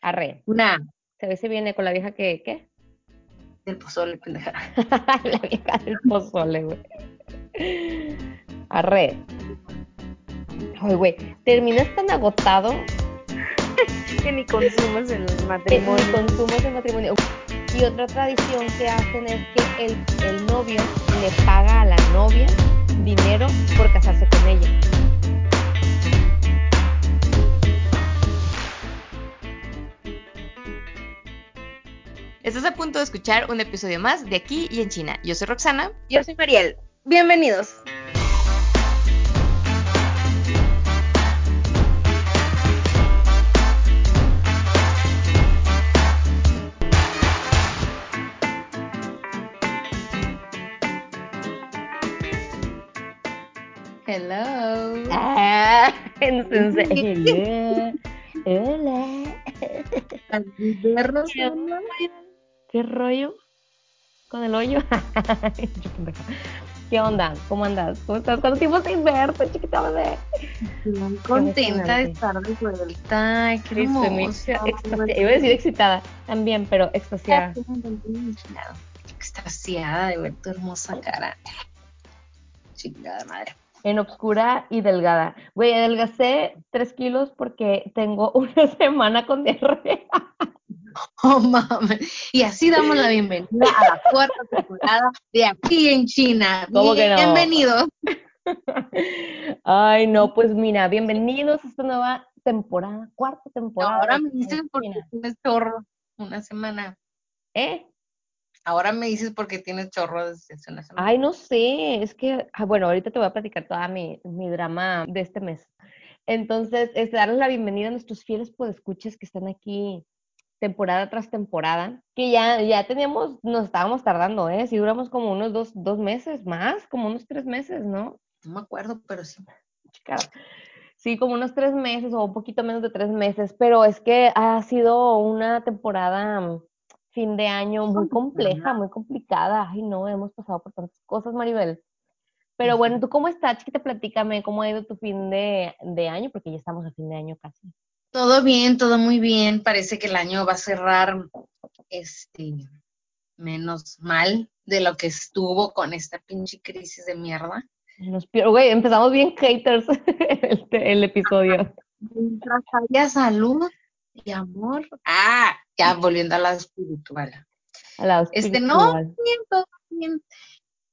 Arre. Una. Se ve si viene con la vieja que, ¿qué? Del pozole, pendeja. la vieja del pozole, güey. Arre. Ay, güey, terminas tan agotado que ni consumes el que ni matrimonio. consumes el matrimonio. Y otra tradición que hacen es que el, el novio le paga a la novia dinero por casarse con ella. Estás a punto de escuchar un episodio más de Aquí y en China. Yo soy Roxana. Yo soy Mariel. Bienvenidos. Hello. Ah, entonces, hola, hola. ¿Qué rollo? ¿Con el hoyo? ¿Qué onda? ¿Cómo andas? ¿Cómo estás? ¿Cuánto tiempo sin verte, chiquita bebé? Contenta de estar de vuelta. Ay, hermoso. extasiada. Iba a decir excitada también, pero extasiada. Extasiada de ver tu hermosa cara. Chingada madre. En obscura y delgada. Güey, adelgacé tres kilos porque tengo una semana con diarrea. Oh, mames. Y así damos la bienvenida a la cuarta temporada de Aquí en China. ¿Cómo que no? Bienvenidos. Ay, no, pues mira, bienvenidos a esta nueva temporada, cuarta temporada. Ahora me dices porque tienes chorro una semana. ¿Eh? Ahora me dices porque tienes chorro desde hace una semana. Ay, no sé, es que, ah, bueno, ahorita te voy a platicar toda mi, mi drama de este mes. Entonces, es darles la bienvenida a nuestros fieles podescuchas que están aquí temporada tras temporada, que ya, ya teníamos, nos estábamos tardando, ¿eh? Si duramos como unos dos, dos meses más, como unos tres meses, ¿no? No me acuerdo, pero sí. Chica, Sí, como unos tres meses o un poquito menos de tres meses, pero es que ha sido una temporada mm, fin de año muy compleja, muy complicada. Ay, no, hemos pasado por tantas cosas, Maribel. Pero bueno, ¿tú cómo estás? Chiquita, platícame cómo ha ido tu fin de, de año, porque ya estamos a fin de año casi. Todo bien, todo muy bien. Parece que el año va a cerrar este menos mal de lo que estuvo con esta pinche crisis de mierda. Nos pi- Güey, empezamos bien haters el, el episodio. Mientras haya salud y amor. Ah, ya volviendo a la espiritual. A la Este, no, espiritual. bien, todo bien.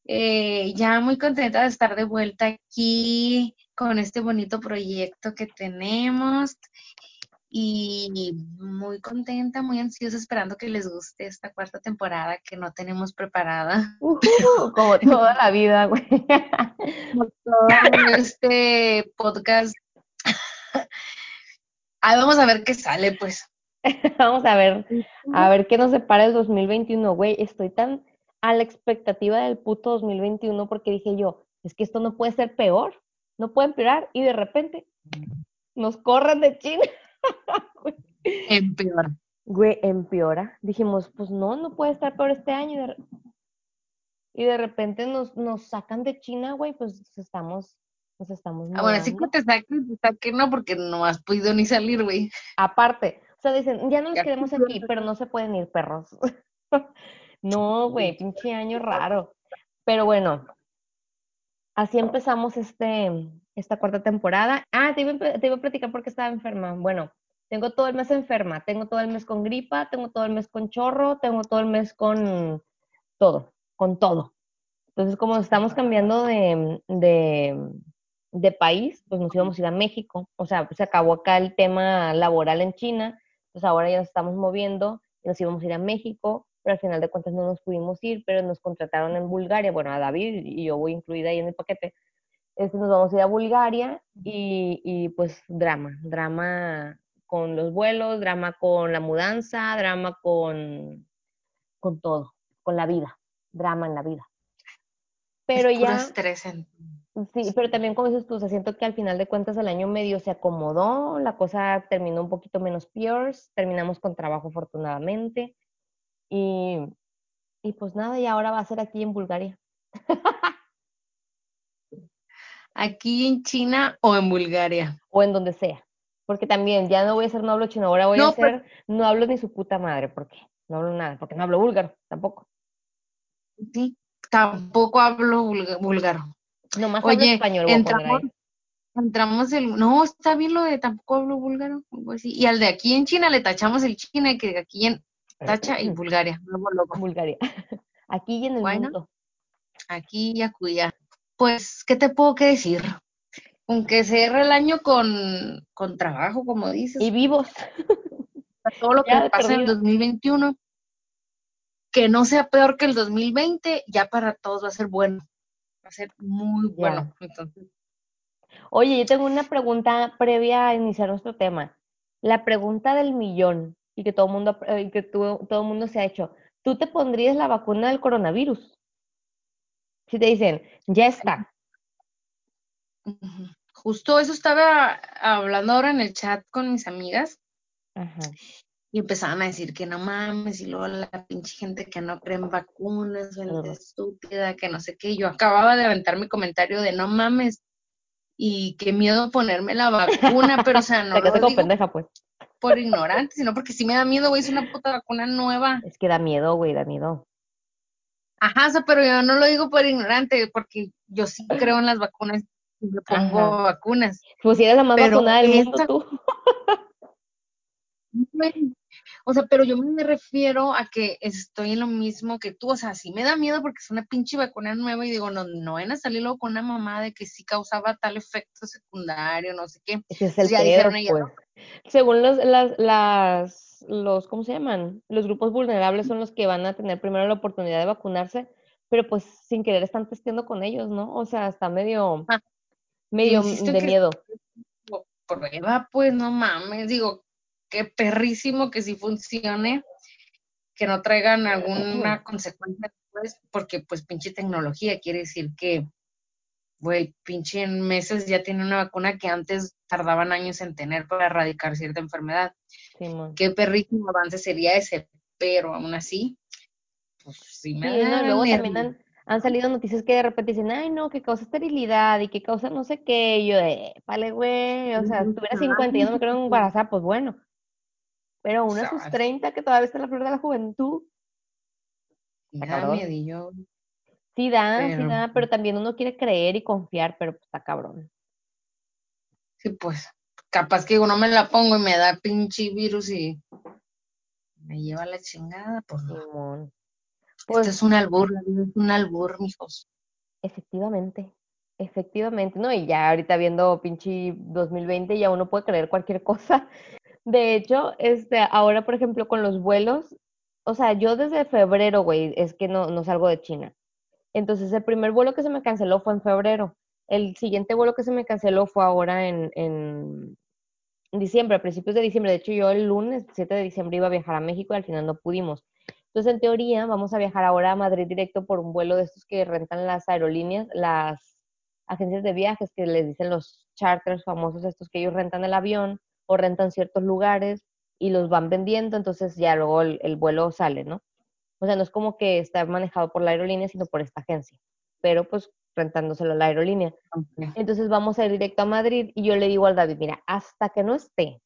Eh, ya muy contenta de estar de vuelta aquí con este bonito proyecto que tenemos y muy contenta, muy ansiosa esperando que les guste esta cuarta temporada que no tenemos preparada. Como toda la vida, güey. Como todo este podcast. Ahí vamos a ver qué sale, pues. Vamos a ver, a ver qué nos separa el 2021, güey. Estoy tan a la expectativa del puto 2021 porque dije yo, es que esto no puede ser peor, no puede empeorar y de repente nos corren de China. Empeora. Güey, empeora. Dijimos, pues no, no puede estar peor este año. Y de, re- y de repente nos, nos sacan de China, güey, pues estamos, nos estamos Ah, bueno, así que mudando. te saquen, te saquen, no, porque no has podido ni salir, güey. Aparte, o sea, dicen, ya no nos quedemos aquí, pero no se pueden ir perros. no, güey, pinche año raro. Pero bueno, así empezamos este, esta cuarta temporada. Ah, te iba, te iba a platicar porque estaba enferma. Bueno, tengo todo el mes enferma, tengo todo el mes con gripa, tengo todo el mes con chorro, tengo todo el mes con todo, con todo. Entonces, como estamos cambiando de, de, de país, pues nos íbamos a ir a México. O sea, se acabó acá el tema laboral en China, pues ahora ya nos estamos moviendo y nos íbamos a ir a México, pero al final de cuentas no nos pudimos ir, pero nos contrataron en Bulgaria, bueno, a David y yo voy incluida ahí en el paquete. Este, nos vamos a ir a Bulgaria y, y pues drama, drama con los vuelos, drama con la mudanza, drama con, con todo, con la vida, drama en la vida. Pero Es ya, estrés en- sí, pero también como dices tú, o sea, siento que al final de cuentas el año medio se acomodó, la cosa terminó un poquito menos peor, terminamos con trabajo afortunadamente y, y pues nada, y ahora va a ser aquí en Bulgaria. aquí en China o en Bulgaria. o en donde sea. Porque también ya no voy a ser no hablo chino, ahora voy No, a ser no hablo ni su puta madre, porque no hablo nada, porque no hablo búlgaro tampoco. Sí, tampoco hablo búlgaro. Nomás hablo Oye, español, a poner entramos, entramos el, no, está bien lo de tampoco hablo búlgaro. Y al de aquí en China le tachamos el China que aquí en tacha y Bulgaria, luego. Bulgaria. Aquí y en el Bueno. mundo. aquí y acuya. Pues, ¿qué te puedo que decir? Aunque cierre el año con, con trabajo, como dices, Y vivos. todo lo ya que pasa en el perdida. 2021, que no sea peor que el 2020, ya para todos va a ser bueno. Va a ser muy Ya. bueno. Entonces, Oye, yo tengo una pregunta previa a iniciar nuestro tema. La pregunta del millón y que todo mundo eh, y que todo el mundo se ha hecho. ¿Tú te pondrías la vacuna del coronavirus? Si te dicen, ya está. justo eso estaba hablando ahora en el chat con mis amigas Ajá. y empezaban a decir que no mames, y luego la pinche gente que no cree en vacunas, gente estúpida, que no sé qué. Y Yo acababa de aventar mi comentario de no mames, y qué miedo ponerme la vacuna, pero o sea, no Te lo digo pendeja, pues. por ignorante, sino porque sí me da miedo, güey, es una puta vacuna nueva. Es que da miedo, güey, da miedo. Ajá, o sea, pero yo no lo digo por ignorante, porque yo sí creo en las vacunas y me pongo Ajá. vacunas. Pues si eres la más Pero vacunada del mundo, esta- tú. O sea, pero yo me refiero a que estoy en lo mismo que tú. O sea, sí me da miedo porque es una pinche vacuna nueva y digo, no, no van a salir luego con una mamá de que sí causaba tal efecto secundario, no sé qué. Ese es el Ya dijeron pues. Según los, las, las, los, ¿cómo se llaman? Los grupos vulnerables son los que van a tener primero la oportunidad de vacunarse, pero pues sin querer están testeando con ellos, ¿no? O sea, está medio, Ah, medio de que- miedo. prueba, pues no mames, digo, qué perrísimo que sí funcione, que no traigan alguna consecuencia después, porque pues pinche tecnología quiere decir que, güey, pinche en meses ya tiene una vacuna que antes tardaban años en tener para erradicar cierta enfermedad. Simón. Qué perrísimo avance sería ese, pero aún así, pues sí me Sí, ¿no? da Y luego también han, han salido noticias que de repente dicen, ay, no, que causa esterilidad y que causa no sé qué. Y yo, eh, vale, güey, o sea, si tuviera 50 y ya no me quiero embarazar, pues bueno. Pero uno a sus Sabes. 30, que todavía está en la flor de la juventud, da sí da, sí da, pero también uno quiere creer y confiar, pero pues está cabrón. Sí, pues, capaz que uno me la pongo y me da pinche virus y me lleva la chingada, pues no. Simón. Esto Pues es un albur, es un albur, mijos. efectivamente, efectivamente, ¿no? Y ya ahorita viendo pinche 2020 ya uno puede creer cualquier cosa. De hecho, este, ahora, por ejemplo, con los vuelos, o sea, yo desde febrero, güey, es que no, no salgo de China. Entonces, el primer vuelo que se me canceló fue en febrero. El siguiente vuelo que se me canceló fue ahora en, en diciembre, a principios de diciembre. De hecho, yo el lunes 7 de diciembre iba a viajar a México y al final no pudimos. Entonces, en teoría, vamos a viajar ahora a Madrid directo por un vuelo de estos que rentan las aerolíneas, las agencias de viajes que les dicen los charters famosos, estos que ellos rentan el avión o rentan ciertos lugares y los van vendiendo, entonces ya luego el, el vuelo sale, ¿no? O sea, no es como que está manejado por la aerolínea, sino por esta agencia, pero pues rentándoselo a la aerolínea. Entonces vamos a ir directo a Madrid y yo le digo al David, mira, hasta que no esté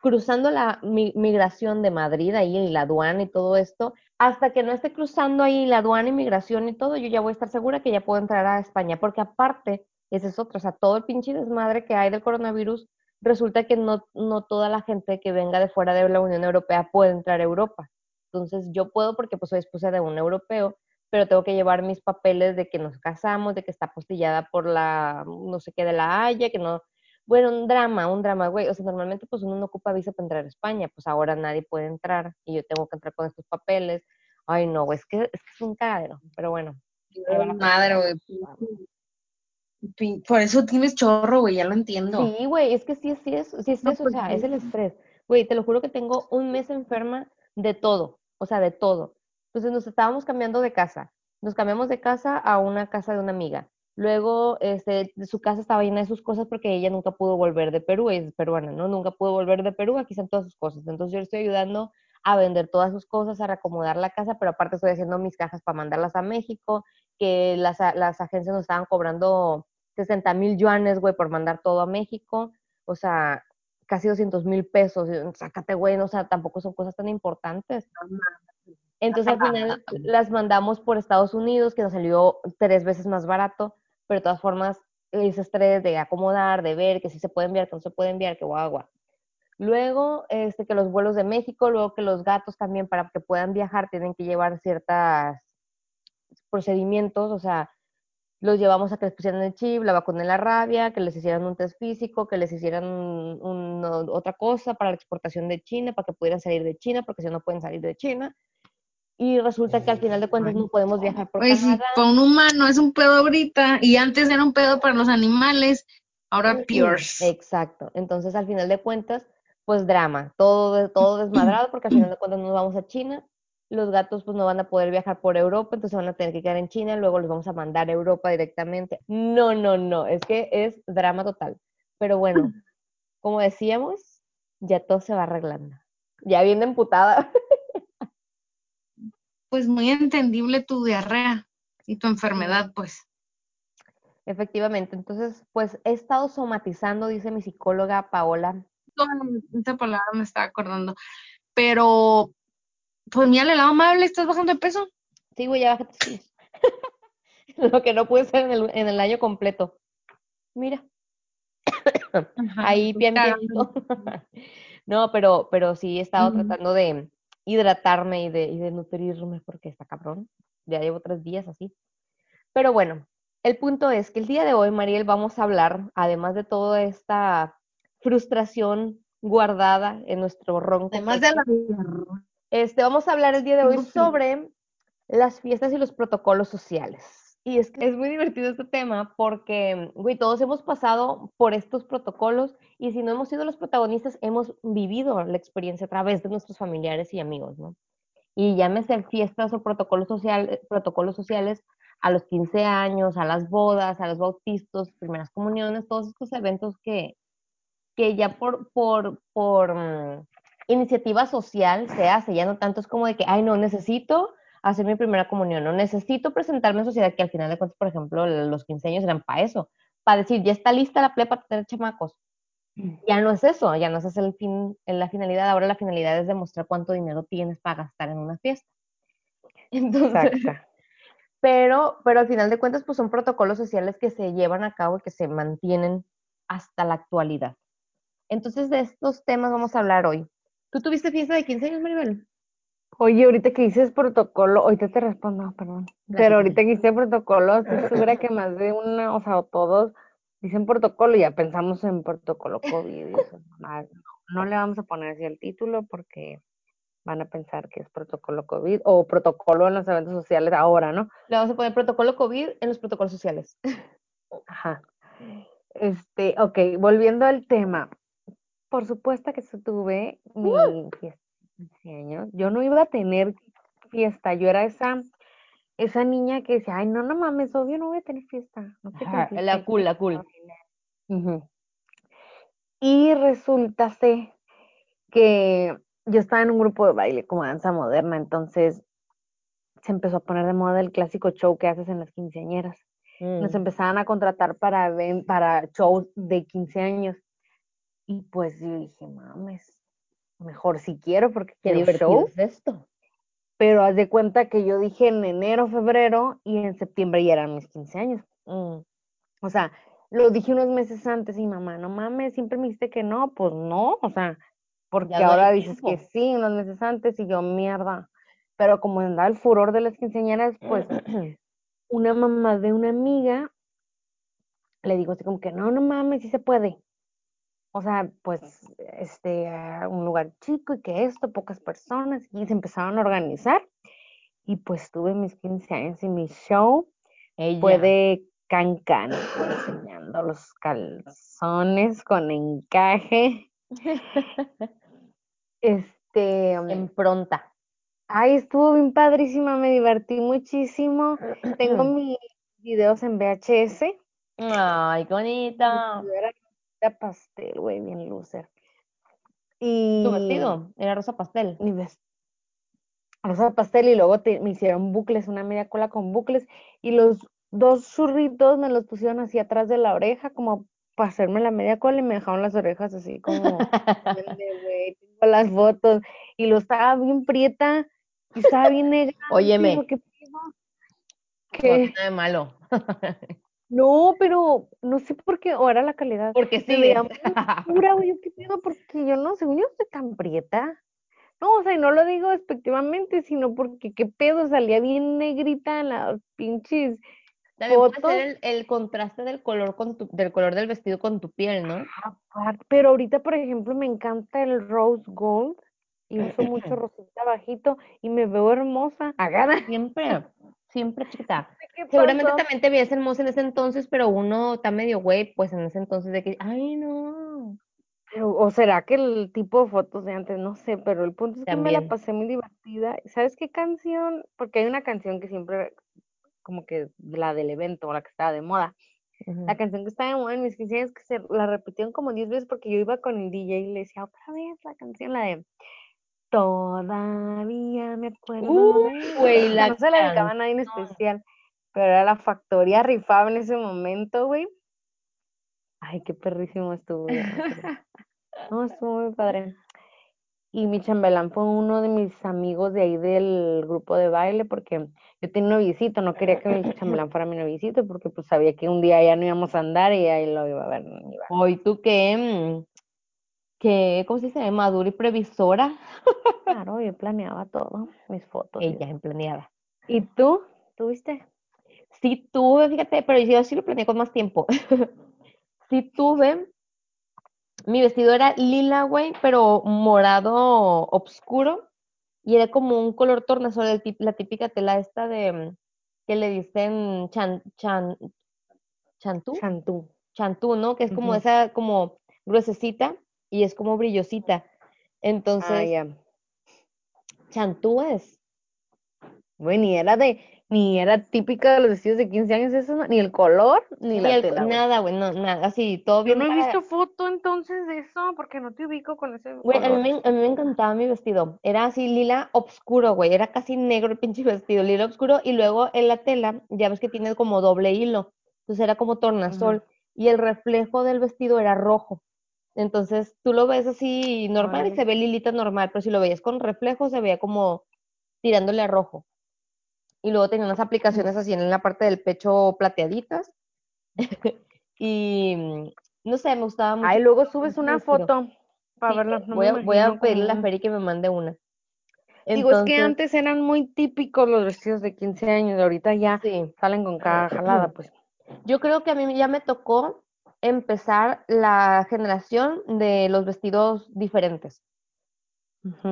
cruzando la mi- migración de Madrid ahí y la aduana y todo esto, hasta que no esté cruzando ahí la aduana, inmigración y todo, yo ya voy a estar segura que ya puedo entrar a España, porque aparte, ese es otro, o sea, todo el pinche desmadre que hay del coronavirus, resulta que no, no toda la gente que venga de fuera de la Unión Europea puede entrar a Europa. Entonces yo puedo porque pues soy esposa de un europeo, pero tengo que llevar mis papeles de que nos casamos, de que está postillada por la, no sé qué, de la Haya, que no, bueno, un drama, un drama, güey. O sea, normalmente pues uno no ocupa visa para entrar a España, pues ahora nadie puede entrar y yo tengo que entrar con estos papeles. Ay, no, güey, es que es, que es un cagadero, pero bueno. Madre, güey. Por eso tienes chorro, güey, ya lo entiendo. Sí, güey, es que sí, sí es, sí es No, eso, o pues, sea, es el estrés. Güey, te lo juro que tengo un mes enferma de todo, o sea, de todo. Entonces nos estábamos cambiando de casa. Nos cambiamos de casa a una casa de una amiga. Luego, este, su casa estaba llena de sus cosas porque ella nunca pudo volver de Perú, ella es peruana, ¿no? Nunca pudo volver de Perú, aquí están todas sus cosas. Entonces yo le estoy ayudando a vender todas sus cosas, a reacomodar la casa, pero aparte estoy haciendo mis cajas para mandarlas a México, que las, las agencias nos estaban cobrando 60 mil yuanes, güey, por mandar todo a México. O sea, casi 200 mil pesos. Sácate, güey, o sea, tampoco son cosas tan importantes. Entonces al final las mandamos por Estados Unidos, que nos salió tres veces más barato, pero de todas formas ese estrés de acomodar, de ver que sí se puede enviar, que no se puede enviar, que agua. Luego, este, que los vuelos de México, luego que los gatos también para que puedan viajar tienen que llevar ciertos procedimientos, o sea, los llevamos a que les pusieran el chip, la vacuna de la rabia, que les hicieran un test físico, que les hicieran otra cosa para la exportación de China, para que pudieran salir de China, porque si no pueden salir de China. Y resulta que al final de cuentas no podemos viajar por pues Canadá. para un humano es un pedo ahorita, y antes era un pedo para los animales, ahora peor. Exacto. Entonces, al final de cuentas, pues drama, todo, todo desmadrado, porque al final de cuentas nos vamos a China, los gatos pues no van a poder viajar por Europa, entonces van a tener que quedar en China, luego los vamos a mandar a Europa directamente. No, no, no, es que es drama total. Pero bueno, como decíamos, ya todo se va arreglando. Ya viene emputada. Pues muy entendible tu diarrea y tu enfermedad, pues. Efectivamente, entonces, pues he estado somatizando, dice mi psicóloga Paola, esta palabra me estaba acordando. Pero, pues mira, el lado amable, ¿estás bajando de peso? Sí, güey, ya bájate. Lo que no puede ser en el, en el año completo. Mira. Ahí bien, bien. no, pero, pero sí he estado tratando de hidratarme y de, y de nutrirme porque está cabrón. Ya llevo tres días así. Pero bueno, el punto es que el día de hoy, Mariel, vamos a hablar, además de toda esta frustración guardada en nuestro ronco. Además de la... Este, vamos a hablar el día de hoy sobre las fiestas y los protocolos sociales. Y es que es muy divertido este tema porque, güey, todos hemos pasado por estos protocolos y si no hemos sido los protagonistas, hemos vivido la experiencia a través de nuestros familiares y amigos, ¿no? Y llámese fiestas o protocolos, social, protocolos sociales a los 15 años, a las bodas, a los bautistas, primeras comuniones, todos estos eventos que, que ya por, por, por mm, iniciativa social se hace, ya no tanto es como de que, ay, no, necesito hacer mi primera comunión, no necesito presentarme en sociedad, que al final de cuentas, por ejemplo, los 15 años eran para eso, para decir, ya está lista la plebe para tener chamacos. Mm. Ya no es eso, ya no es el fin, en la finalidad, ahora la finalidad es demostrar cuánto dinero tienes para gastar en una fiesta. Entonces, pero, pero al final de cuentas, pues son protocolos sociales que se llevan a cabo y que se mantienen hasta la actualidad. Entonces, de estos temas vamos a hablar hoy. ¿Tú tuviste fiesta de 15 años, Maribel? Oye, ahorita que dices protocolo, ahorita te respondo, perdón. Pero ahorita que hice protocolo, estoy segura que más de una, o sea, todos dicen protocolo y ya pensamos en protocolo COVID. no le vamos a poner así el título porque van a pensar que es protocolo COVID o protocolo en los eventos sociales ahora, ¿no? Le vamos a poner protocolo COVID en los protocolos sociales. Ajá. Este, ok, volviendo al tema. Por supuesto que tuve mi fiesta de años. Yo no iba a tener fiesta, yo era esa esa niña que decía, ay, no, no mames, obvio no voy a tener fiesta. No la cool, la cool. Y resulta que yo estaba en un grupo de baile como danza moderna, entonces se empezó a poner de moda el clásico show que haces en las quinceañeras. Nos mm. empezaban a contratar para, para shows de 15 años. Y pues yo dije, mames, mejor si quiero porque quiero show. esto. Pero haz de cuenta que yo dije en enero, febrero y en septiembre ya eran mis 15 años. Mm. O sea, lo dije unos meses antes y mamá, no mames, siempre me dijiste que no, pues no, o sea, porque ahora dices que sí, unos meses antes y yo mierda. Pero como andaba el furor de las quinceañeras, pues una mamá de una amiga le digo así como que no, no mames, sí se puede o sea, pues, este, un lugar chico y que esto, pocas personas, y se empezaron a organizar. Y pues tuve mis 15 años y mi show fue de cancan, enseñando los calzones con encaje. este. En pronta. Ay, estuvo bien padrísima, me divertí muchísimo. Tengo mis videos en VHS. Ay, qué bonita pastel, güey, bien loser. Y... ¿Tu vestido? Era rosa pastel. Mi vestido. Rosa pastel y luego me hicieron bucles, una media cola con bucles y los dos churritos me los pusieron así atrás de la oreja, como para hacerme la media cola y me dejaron las orejas así como, güey, tengo las fotos, y lo estaba bien prieta, y estaba bien negra. Óyeme. ¿qué? No nada de malo. No, pero no sé por qué, o era la calidad. Porque sí. oscura, güey, yo qué pedo, porque yo no, según yo estoy tan prieta. No, o sea, y no lo digo despectivamente, sino porque qué pedo, salía bien negrita en las pinches También puede fotos. ser el, el contraste del color con tu, del color del vestido con tu piel, ¿no? Aparte, pero ahorita, por ejemplo, me encanta el rose gold y uso mucho rosita bajito y me veo hermosa. Agada. Siempre, siempre chiquita. ¿Qué Seguramente también te veías hermosa en ese entonces, pero uno está medio güey, pues en ese entonces de que, ay, no. O será que el tipo de fotos de antes, no sé, pero el punto es que me la También. pasé muy divertida. ¿Sabes qué canción? Porque hay una canción que siempre, como que la del evento, la que estaba de moda. La canción que estaba de moda en mis 15 años, que se la repitieron como 10 veces porque yo iba con el DJ y le decía otra vez la canción, la de Todavía me acuerdo Uh, de... sea, la no se la dedicaba a nadie en especial, pero era la factoría rifaba en ese momento, güey. Ay, qué perrísimo estuvo. No, estuvo muy padre. Y mi chambelán fue uno de mis amigos de ahí del grupo de baile, porque yo tenía un noviecito, no quería que mi chambelán fuera mi noviecito, porque pues sabía que un día ya no íbamos a andar y ahí lo iba a ver. iba. Hoy tú qué, mm, qué, ¿cómo se dice? Madura y previsora. Claro, yo planeaba todo, mis fotos. Ella en planeada. ¿Y tú? ¿Tuviste? Sí tuve, fíjate, pero yo sí lo planeé con más tiempo. sí tuve. Mi vestido era lila, güey, pero morado oscuro. Y era como un color tornasol, la típica tela esta de que le dicen chan, chan, chantú, Chantú. chantú, ¿no? Que es como esa, como gruesecita y es como brillosita. Ah, Entonces, ya. chantú es. Güey, ni era de, ni era típica de los vestidos de 15 años, eso, no, ni el color, ni Ni la el- tela, nada, güey, no, nada, así, todo Yo bien no he visto foto entonces de eso, porque no te ubico con ese Güey, a mí, a mí me encantaba mi vestido. Era así lila obscuro, güey. Era casi negro el pinche vestido, lila obscuro. Y luego en la tela, ya ves que tiene como doble hilo. Entonces era como tornasol. Y el reflejo del vestido era rojo. Entonces tú lo ves así normal y se ve lilita normal. Pero si lo veías con reflejo, se veía como tirándole a rojo. Y luego tenía unas aplicaciones así en la parte del pecho plateaditas. y mm, no sé, me gustaba mucho. Ay, luego subes una foto para Sí, verla. No voy, a, voy a pedirle a la Feri que me mande una. Digo, es que antes eran muy típicos los vestidos de 15 años, ahorita ya sí, salen con cada jalada, pues. yo creo que a mí ya me tocó empezar la generación de los vestidos diferentes.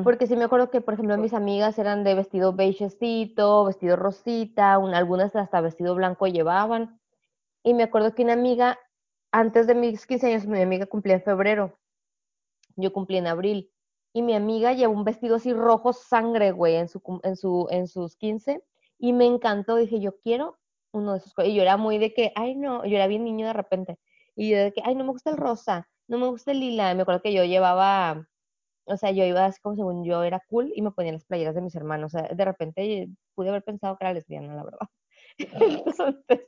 Porque sí me acuerdo que, por ejemplo, mis amigas eran de vestido beigecito, vestido rosita, un- algunas hasta vestido blanco llevaban. Y me acuerdo que una amiga, antes de mis 15 años, mi amiga cumplía en febrero, yo cumplí en abril. Y mi amiga llevó un vestido así rojo sangre, güey, en, su, en, su, en sus 15. Y me encantó, dije, yo quiero uno de esos. co-". Y yo era muy de que, ay, no, yo era bien niño de repente. Y de que, ay, no me gusta el rosa, no me gusta el lila. Me acuerdo que yo llevaba, o sea, yo iba así como según yo era cool y me ponía las playeras de mis hermanos. O sea, de repente pude haber pensado que era lesbiana, la verdad. Entonces,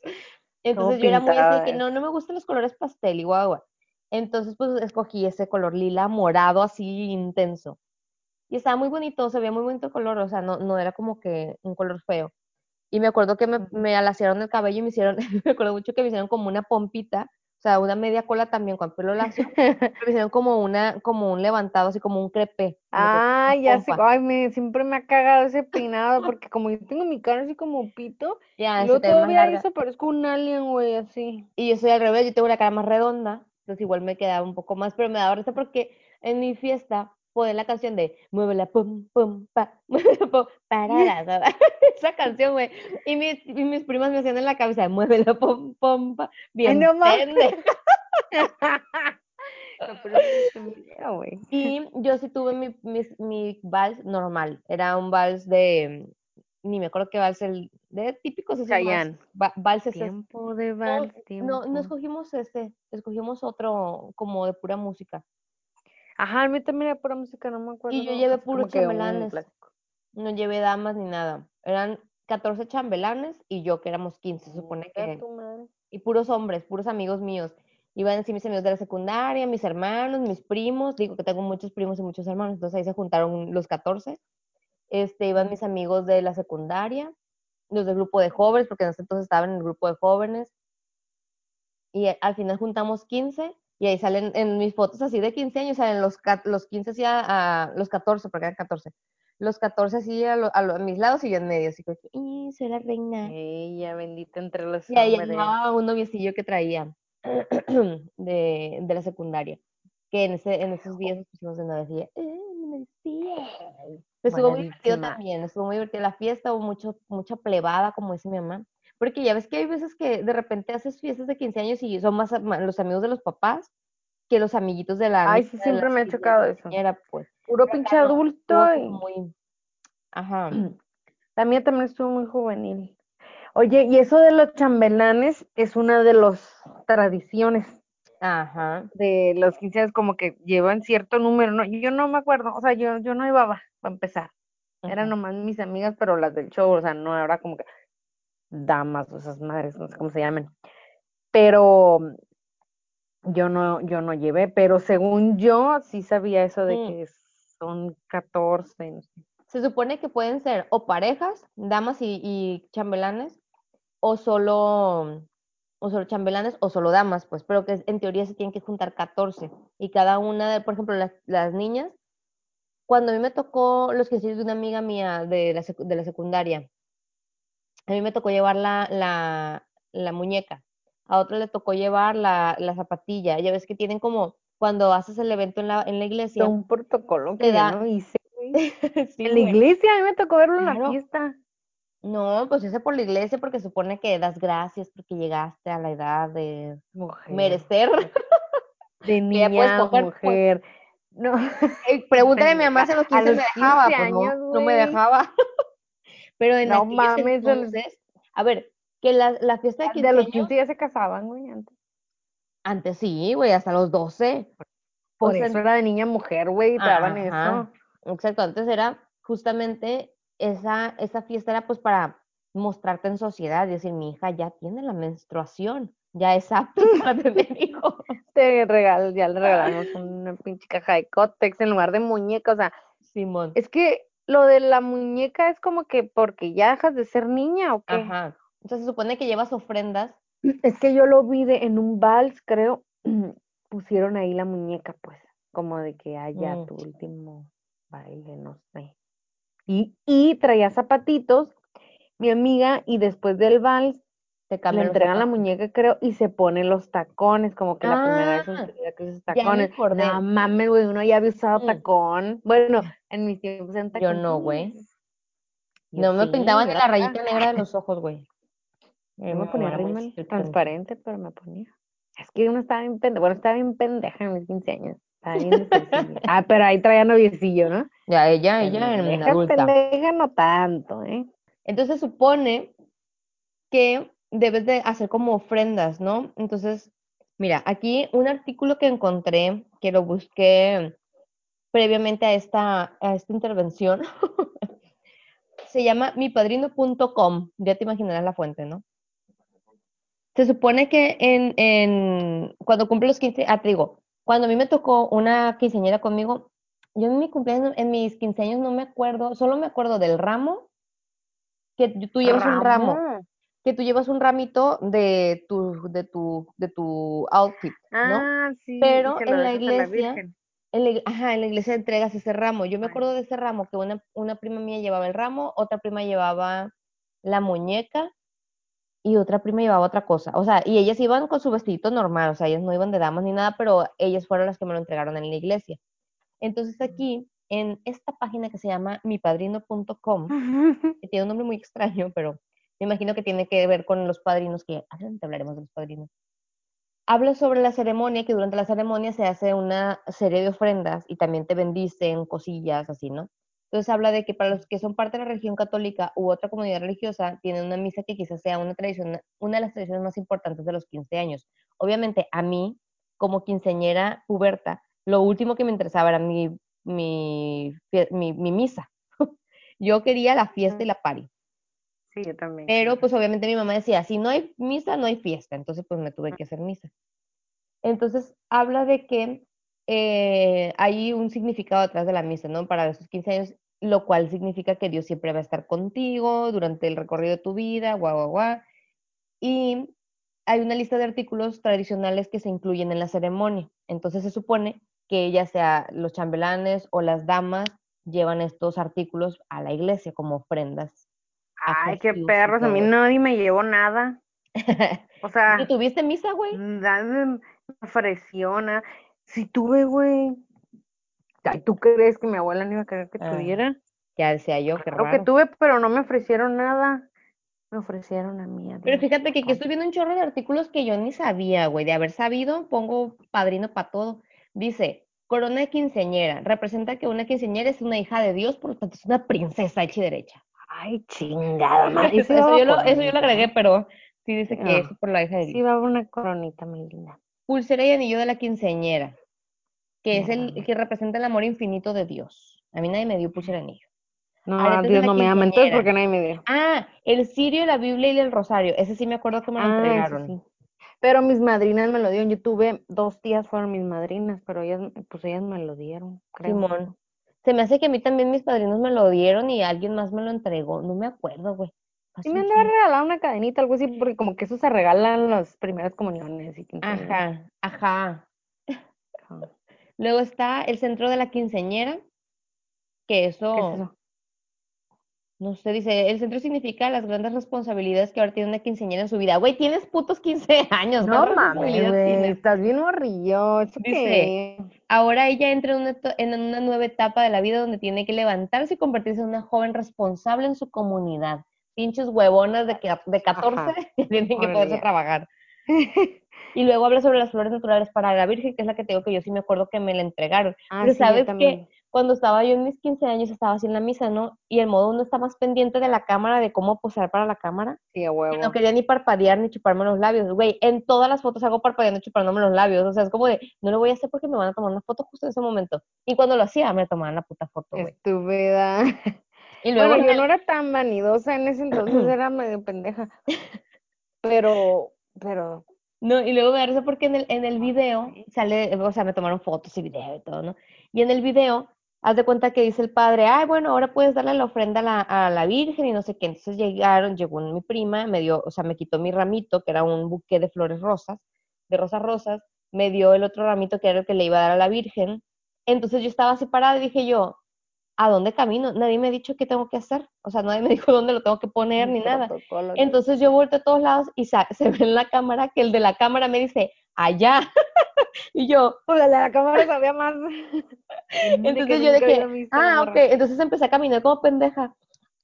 entonces yo era muy así que no, no me gustan los colores pastel y. Entonces, pues escogí ese color lila morado así intenso. Y estaba muy bonito, se veía muy bonito el color, o sea, no, no era como que un color feo. Y me acuerdo que me, me alaciaron el cabello y me hicieron, me acuerdo mucho que me hicieron como una pompita, o sea, una media cola también con pelo lacio, pero me hicieron como una, como un levantado, así como un crepe. Ah, una ya sé, ay, me, siempre me ha cagado ese peinado, porque como yo tengo mi cara así como pito, Ya, y se luego te ve más todavía eso parezco un alien, güey, así. Y yo soy al revés, yo tengo la cara más redonda, entonces igual me quedaba un poco más, pero me daba risa porque en mi fiesta ponen la canción de Muévela, pum, pum, pa, muévela, pum, ¿sabes? Esa canción, güey. Y mis, y mis primas me hacían en la cabeza de Muévela, pum, pum, pa, bien no mames. pendeja. No, no. Y yo sí tuve mi, mis- mi vals normal, era un vals de, ni me acuerdo qué vals, el, de típicos esos Chayanne. va- valses. Tiempo de No, vals, no, tiempo. no escogimos ese, escogimos otro como de pura música. Ajá, a mí también era pura música, no me acuerdo. Y yo llevé así puros chambelanes. No llevé damas ni nada. Eran 14 chambelanes y yo que éramos 15, se supone que... tu madre. Y puros hombres, puros amigos míos. Iban así mis amigos de la secundaria, mis hermanos, mis primos, digo que tengo muchos primos y muchos hermanos, entonces ahí se juntaron los 14. Este, iban mis amigos de la secundaria, los del grupo de jóvenes, porque en ese entonces estaban en el grupo de jóvenes. Y eh, al final juntamos 15 y ahí salen en mis fotos así de 15 años, salen los, los 15 así a, a- los 14, porque eran 14. Los 14 así a, lo- a, lo- a mis lados y yo en medio, así como que, "Y, soy la reina. Ella bendita entre los Y ahí llevaba un noviecillo que traía de, de la secundaria, que en, ese, en esos días nos pusimos de novia eh, mi novicilla. Estuvo muy divertido también, estuvo muy divertida la fiesta, hubo mucho, mucha plebada, como dice mi mamá, porque ya ves que hay veces que de repente haces fiestas de 15 años y son más los amigos de los papás que los amiguitos de la Ay, sí, siempre me ha chocado eso. quinceañera, pues. Puro Pero pinche adulto. y- muy, ajá, La mía también estuvo muy juvenil. Oye, y eso de los chambelanes es una de las tradiciones ajá, de los 15 años, como que llevan cierto número, ¿no? Yo no me acuerdo, o sea, yo, yo no llevaba, para empezar. Eran nomás mis amigas, pero las del show, o sea, no era como que damas o esas madres, no sé cómo se llaman. Pero yo no, yo no llevé, pero según yo sí sabía eso de Mm. que son 14, no sé. Se supone que pueden ser o parejas, damas y, y chambelanes, o solo, o solo chambelanes o solo damas, pues, pero que en teoría se tienen que juntar 14. Y cada una, de, por ejemplo, las, las niñas, cuando a mí me tocó los 15 de una amiga mía de la, de la secundaria, a mí me tocó llevar la, la, la muñeca, a otra le tocó llevar la, la zapatilla. Ya ves que tienen como, cuando haces el evento en la, en la iglesia, un protocolo que yo da- no hice. Sí, En la iglesia, a mí me tocó verlo en la fiesta. No, pues ese por la iglesia porque supone que das gracias porque llegaste a la edad de Mujer. merecer. De niña, a coger, pues. mujer. No. Eh, Pregúntale a mi mamá si a los A 15 me los dejaba, 15 pues no, años, no me dejaba. Pero en No mames, entonces, a ver, que la, la fiesta de 15 De los años, 15 ya se casaban, güey, antes. antes sí, güey, hasta los 12. Por O sea, eso era de niña mujer, güey, y te daban eso. Exacto, antes era justamente esa, esa fiesta era pues para mostrarte en sociedad y decir, mi hija ya tiene la menstruación, ya es apta para tener hijos. Te regal, ya le regalamos una pinche caja de cótex en lugar de muñeca. O sea, Simón. es que lo de la muñeca es como que porque ya dejas de ser niña o qué. Ajá. Entonces se supone que llevas ofrendas. Es que yo lo vi de, en un vals, creo, pusieron ahí la muñeca, pues, como de que haya Mm. tu último baile, no sé. Y, y traía zapatitos, mi amiga, y después del vals Te le entregan la muñeca, creo, y se pone los tacones, como que la primera vez en su vida que usa ya me tacones. No mames, güey, uno ya había usado Mm. tacón. Bueno, en mis tiempos eran Yo no, güey. No me pintaban yo la rayita negra de los ojos, güey. Yo me ponía rímel transparente, pero me ponía. Es que uno estaba bien pendeja, bueno, estaba bien pendeja en mis 15 años. Estaba bien sencilla. Ah, pero ahí traía noviecillo, ¿no? Ya, ella, ella en Pendeja, pendeja no tanto, ¿eh? Entonces supone que debes de hacer como ofrendas, ¿no? Entonces, mira, aquí un artículo que encontré, que lo busqué previamente a esta, a esta intervención, se llama mipadrino.com, ya te imaginarás la fuente, ¿no? Se supone que en, en cuando cumple los 15, ah, te digo, cuando a mí me tocó una quinceañera conmigo, yo en mi cumpleaños, en mis 15 años no me acuerdo, solo me acuerdo del ramo, que tú llevas un ramo, que tú llevas un ramito de tu, de tu, de tu outfit, ¿no? Ah, sí. Pero en la iglesia. En la, ajá, en la iglesia entregas ese ramo. Yo me Ay. acuerdo de ese ramo que una, una prima mía llevaba el ramo, otra prima llevaba la muñeca y otra prima llevaba otra cosa. O sea, y ellas iban con su vestidito normal, o sea, ellas no iban de damas ni nada, pero ellas fueron las que me lo entregaron en la iglesia. Entonces aquí, en esta página que se llama mipadrino.com, que tiene un nombre muy extraño, pero me imagino que tiene que ver con los padrinos, que adelante hablaremos de los padrinos. Habla sobre la ceremonia, que durante la ceremonia se hace una serie de ofrendas y también te bendicen cosillas así, ¿no? Entonces habla de que para los que son parte de la religión católica u otra comunidad religiosa, tienen una misa que quizás sea una tradición, una de las tradiciones más importantes de los 15 años. Obviamente, a mí, como quinceañera puberta, lo último que me interesaba era mi, mi, mi, mi misa. Yo quería la fiesta y la party. Pero pues obviamente mi mamá decía, si no hay misa, no hay fiesta. Entonces pues me tuve que hacer misa. Entonces habla de que eh, hay un significado detrás de la misa, ¿no? Para esos 15 años, lo cual significa que Dios siempre va a estar contigo durante el recorrido de tu vida, guau, guau, guau. Y hay una lista de artículos tradicionales que se incluyen en la ceremonia. Entonces se supone que ya sea los chambelanes o las damas llevan estos artículos a la iglesia como ofrendas. Ay, qué perros, a mí nadie me llevó nada. O sea, ¿Y tuviste misa, güey? nadie me ofreció nada. Si tuve, güey. ¿tú crees que mi abuela no iba a querer que Ah, tuviera? Ya decía yo, qué Claro que tuve, pero no me ofrecieron nada. Me ofrecieron a mí. a Pero fíjate que aquí estoy viendo un chorro de artículos que yo ni sabía, güey. De haber sabido, pongo padrino para todo. Dice, corona de quinceañera. Representa que una quinceañera es una hija de Dios, por lo tanto es una princesa hecha y derecha. Ay, chingada madre. Eso, eso yo lo, eso yo lo coronita, agregué, pero sí dice que Ah, es por la hija de Sí, Dios. va una coronita, mi linda. Pulsera y anillo de la quinceañera, que es el que representa el amor infinito de Dios. A mí nadie me dio pulsera y anillo. No, Dios no me ama, entonces porque nadie me dio. Ah, el cirio, la Biblia y el rosario. Ese sí me acuerdo que me lo Ah, entregaron. sí. Pero mis madrinas me lo dieron. Yo tuve dos tías fueron mis madrinas, pero ellas, pues ellas me lo dieron, creo. Simón. Se me hace que a mí también mis padrinos me lo dieron y alguien más me lo entregó. No me acuerdo, güey. Sí me han de haber regalado una cadenita, algo así, porque como que eso se regalan las primeras comuniones y. Ajá, ajá. Ajá. Luego está el centro de la quinceañera, que ¿Qué es eso, eso? No sé, dice, el centro significa las grandes responsabilidades que ahora tiene una quinceañera en su vida. Güey, tienes putos 15 años, No ¿cuál mames, güey, estás bien morrillo. ¿Eso Dice, qué? Ahora ella entra en una, en una nueva etapa de la vida donde tiene que levantarse y convertirse en una joven responsable en su comunidad. Pinches huevonas de, que, de 14 Ajá. que tienen que poderse trabajar. Y luego habla sobre las flores naturales para la Virgen, que es la que te digo que yo sí me acuerdo que me la entregaron. Ah, Pero sí, sabes que también. Cuando estaba yo en mis 15 años estaba así en la misa, ¿no? Y el modo uno está más pendiente de la cámara, de cómo posar para la cámara. Sí, a que huevo. no quería ni parpadear ni chuparme los labios. Güey, en todas las fotos hago parpadeando y chupándome los labios. O sea, es como de, no lo voy a hacer porque me van a tomar una foto justo en ese momento. Y cuando lo hacía, me tomaban la puta foto, güey. Estúpida. Y luego Bueno, en yo no era tan vanidosa en ese entonces, era medio pendeja. Pero, pero, No, y luego me da risa porque en el, en el video sale, o sea, me tomaron fotos y video y todo, ¿no? Y en el video, haz de cuenta que dice el padre, ay, bueno, ahora puedes darle la ofrenda a la, a la Virgen y no sé qué. Entonces llegaron, llegó mi prima, me dio, o sea, me quitó mi ramito, que era un buque de flores rosas, de rosas rosas, me dio el otro ramito que era el que le iba a dar a la Virgen. Entonces yo estaba así parada y dije yo, ¿a dónde camino? Nadie me ha dicho qué tengo que hacer. O sea, nadie me dijo dónde lo tengo que poner ni nada. Entonces yo volteo a todos lados y se ve en la cámara que el de la cámara me dice, allá. y yo, Pues de la cámara sabía más. entonces yo dije, ah, ok. Entonces empecé a caminar como pendeja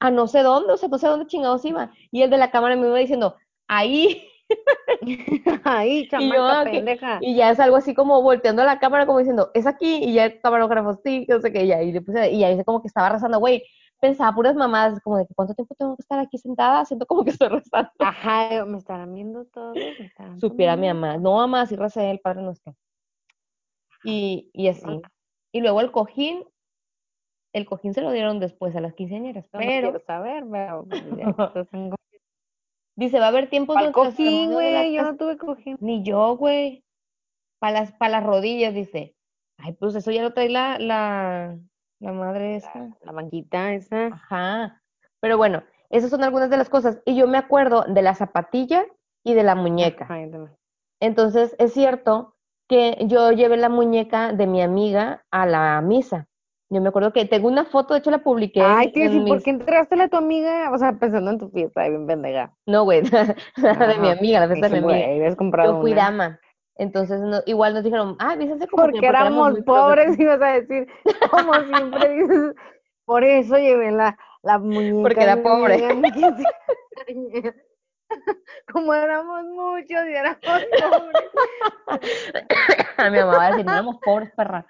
a no sé dónde, o sea, no sé dónde chingados iba. Y el de la cámara me iba diciendo, ahí. Ahí, Y yo, chamaca ah, pendeja. Y ya es algo así como volteando a la cámara, como diciendo, es aquí. Y ya el camarógrafo, sí, no sé qué. Y ahí, le puse, y ahí como que estaba rezando, güey. Pensaba puras mamadas, como de que cuánto tiempo tengo que estar aquí sentada, siento como que estoy rezando. Ajá, me estarán viendo todos. estarán Supiera mi mamá. No, mamá, sí recé el Padre Nuestro. Y, y así. Y luego el cojín, el cojín se lo dieron después a las quinceañeras, no pero quiero saber, pero dice, va a haber tiempos ¿Cuál donde las cojín, de la güey? Yo no tuve cojín. Ni yo, güey. Para las, pa' las rodillas, dice. Ay, pues eso ya lo trae la, la, la madre esta. La banquita esa. Ajá. Pero bueno, esas son algunas de las cosas. Y yo me acuerdo de la zapatilla y de la muñeca. Entonces, es cierto que yo llevé la muñeca de mi amiga a la misa. Yo me acuerdo que tengo una foto, de hecho la publiqué Ay, tío, ¿y por mis- qué entraste a tu amiga? O sea, pensando en tu fiesta, bien pendeja. No, güey, la de mi amiga, la fiesta de mi amiga. habías comprado Yo fui una. dama. Entonces, no- igual nos dijeron, ah, vístense como Porque siempre, éramos muy pobres, ibas a decir, como siempre dices. Por eso llevé la, la muñeca. Porque era pobre. Como éramos muchos y éramos pobres. A mi mamá va a decir, no éramos pobres, perra.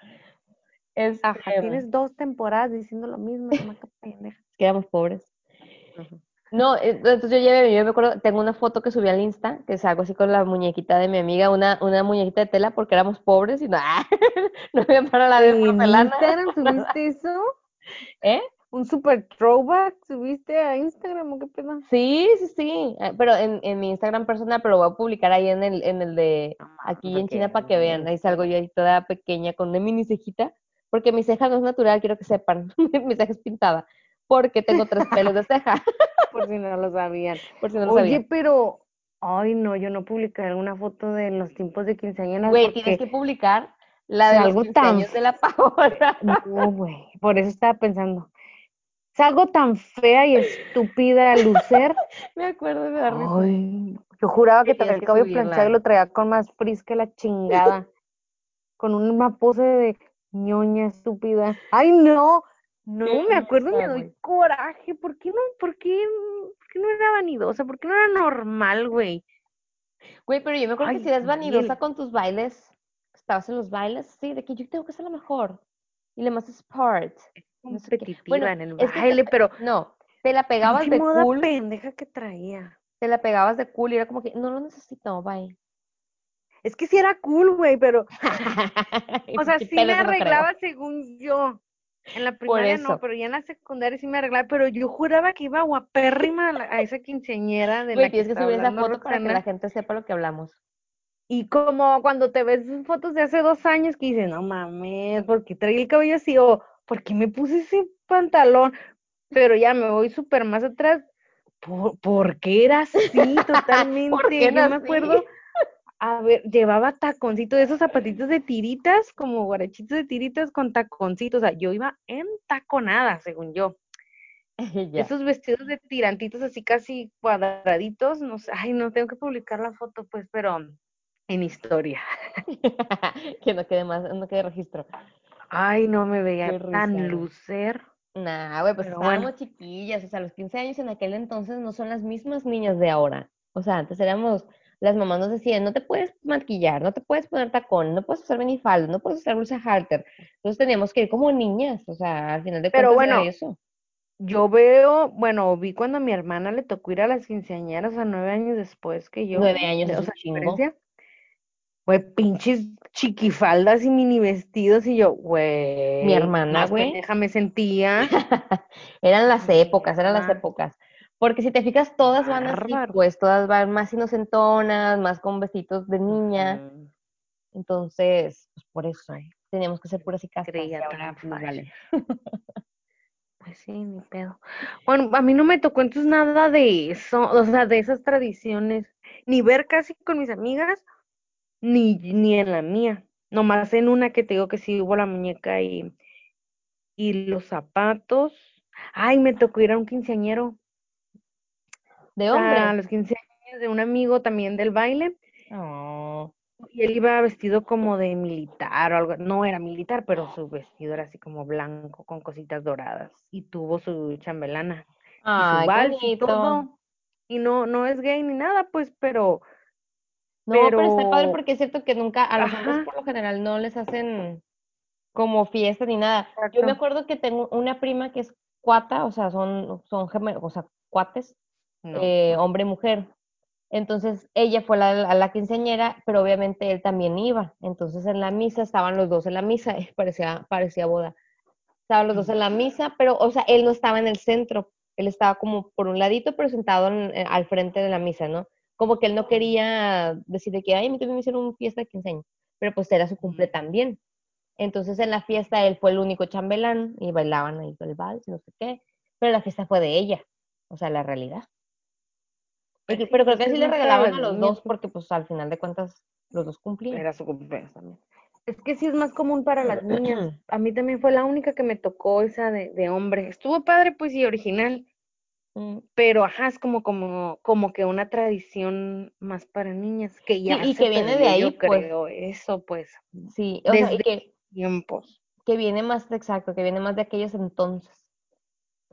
Este, Ajá, tienes dos temporadas diciendo lo mismo, pendeja. que éramos pobres. Ujú. No, entonces yo llevé, yo me acuerdo, tengo una foto que subí al Insta, que salgo así con la muñequita de mi amiga, una, una muñequita de tela porque éramos pobres y no, no había para la de ¿En porcelana. Instagram subiste eso? ¿Eh? un super throwback, ¿subiste a Instagram o qué pedo? Sí, sí, sí, eh, pero en, en mi Instagram personal, pero lo voy a publicar ahí en el, en el de aquí en China para que vean. Ahí salgo yo ahí toda pequeña con una mini cejita, porque mi ceja no es natural, quiero que sepan. mi ceja es pintada, porque tengo tres pelos de ceja, Por si no lo sabían. por si no lo Oye, sabían. pero, ay no, yo no publicaré una foto de los tiempos de quinceañeras Güey, tienes porque que publicar la de los 15 tan años de la Paola. No, güey, por eso estaba pensando. Es algo tan fea y estúpida, Lucer. Me acuerdo, me da risa. Ay, yo juraba que traía tienes el cabello planchado y lo traía con más frizz que la chingada. Con una pose de ñoña estúpida. Ay, no, no, me acuerdo y me doy coraje. ¿Por qué no, por qué, por qué no era vanidosa? ¿Por qué no era normal, güey? Güey, pero yo me acuerdo que si eras vanidosa con tus bailes, estabas en los bailes, sí, de que yo tengo que ser la mejor. Y le más sport. No sé competitiva Bueno, en el es que te baile, pe- pero no, te la pegabas de moda cool, pendeja que traía. te la pegabas de cool y era como que no lo necesito, bye. Es que sí era cool, güey, pero O sea, sí me arreglaba según yo. En la primaria no, pero ya en la secundaria sí me arreglaba, pero yo juraba que iba guapérrima a, la- a esa quinceañera de Güey, la que tienes que subir esa foto para que la gente sepa lo que hablamos. Y como cuando te ves fotos de hace dos años que dices, no mames, ¿por qué traí el cabello así? O ¿por qué me puse ese pantalón? Pero ya me voy súper más atrás. ¿Por, por qué era así totalmente? qué Yo me acuerdo, a ver, llevaba taconcitos, esos zapatitos de tiritas, como guarachitos de tiritas con taconcitos. O sea, yo iba en taconada, según yo. Esos vestidos de tirantitos así casi cuadraditos, no sé, ay, no tengo que publicar la foto, pues, pero en historia. que no quede más, no quede registro. Ay, no me veía Qué risa, tan güey. lucer. Nah, güey, pues estábamos bueno. chiquillas, o sea, los 15 años en aquel entonces no son las mismas niñas de ahora. O sea, antes éramos, las mamás nos decían, no te puedes maquillar, no te puedes poner tacón, no puedes usar minifalda, no puedes usar blusa halter. Entonces teníamos que ir como niñas, o sea, al final de Pero cuentas era bueno, eso. Yo veo, bueno, vi cuando a mi hermana le tocó ir a las quinceañeras, o sea, nueve años después que yo, Nueve años de- o sea, chingo. Güey, pinches chiquifaldas y mini vestidos, y yo, güey, hermana, más güey. pendeja me sentía. Eran las épocas, eran las épocas. Porque si te fijas, todas van así, pues todas van más inocentonas, más con vestidos de niña. Entonces, pues por eso teníamos que ser puras y castas pues, vale. Pues sí, ni pedo. Bueno, a mí no me tocó entonces nada de eso, o sea, de esas tradiciones, ni ver casi con mis amigas, ni, ni en la mía. Nomás en una que te digo que sí hubo la muñeca y, y los zapatos. Ay, me tocó ir a un quinceañero, De o sea, a hombre. los 15 años de un amigo también del baile, Oh, y él iba vestido como de militar o algo, no era militar, pero su vestido era así como blanco con cositas doradas, y tuvo su chambelana. y su Ay, vals y bonito. todo. Y no, no es gay ni nada, pues, pero, No, pero está padre pero, porque es cierto que nunca, a los hombres por lo general no les hacen como fiesta ni nada. Yo me acuerdo que tengo una prima que es cuata, o sea, son, son gemelos, o sea, cuates, No, eh, pues, hombre y mujer. Entonces ella fue la, la, la quinceañera, pero obviamente él también iba. Entonces en la misa estaban los dos en la misa, parecía, parecía boda. Estaban los dos en la misa, pero, o sea, él no estaba en el centro, él estaba como por un ladito, pero sentado en- en- al frente de la misa, ¿no? Como que él no quería decir de que, ay, a mí también me hicieron una fiesta de quinceaños, pero pues era su cumple también. Entonces en la fiesta él fue el único chambelán y bailaban ahí el vals y no sé qué, pero la fiesta fue de ella, o sea, la realidad. Pues pero creo que es sí le regalaban a los dos porque pues al final de cuentas los dos cumplían. Era su cumpleaños también. Es que sí es más común para las niñas. A mí también fue la única que me tocó esa de, de hombre. Estuvo padre, pues, y original, Mm. pero ajá, es como, como, como que una tradición más para niñas, que ya y que viene de ahí, yo pues. creo, eso, pues, Sí, o sea, y que, tiempos. que viene más, exacto, que viene más de aquellos entonces.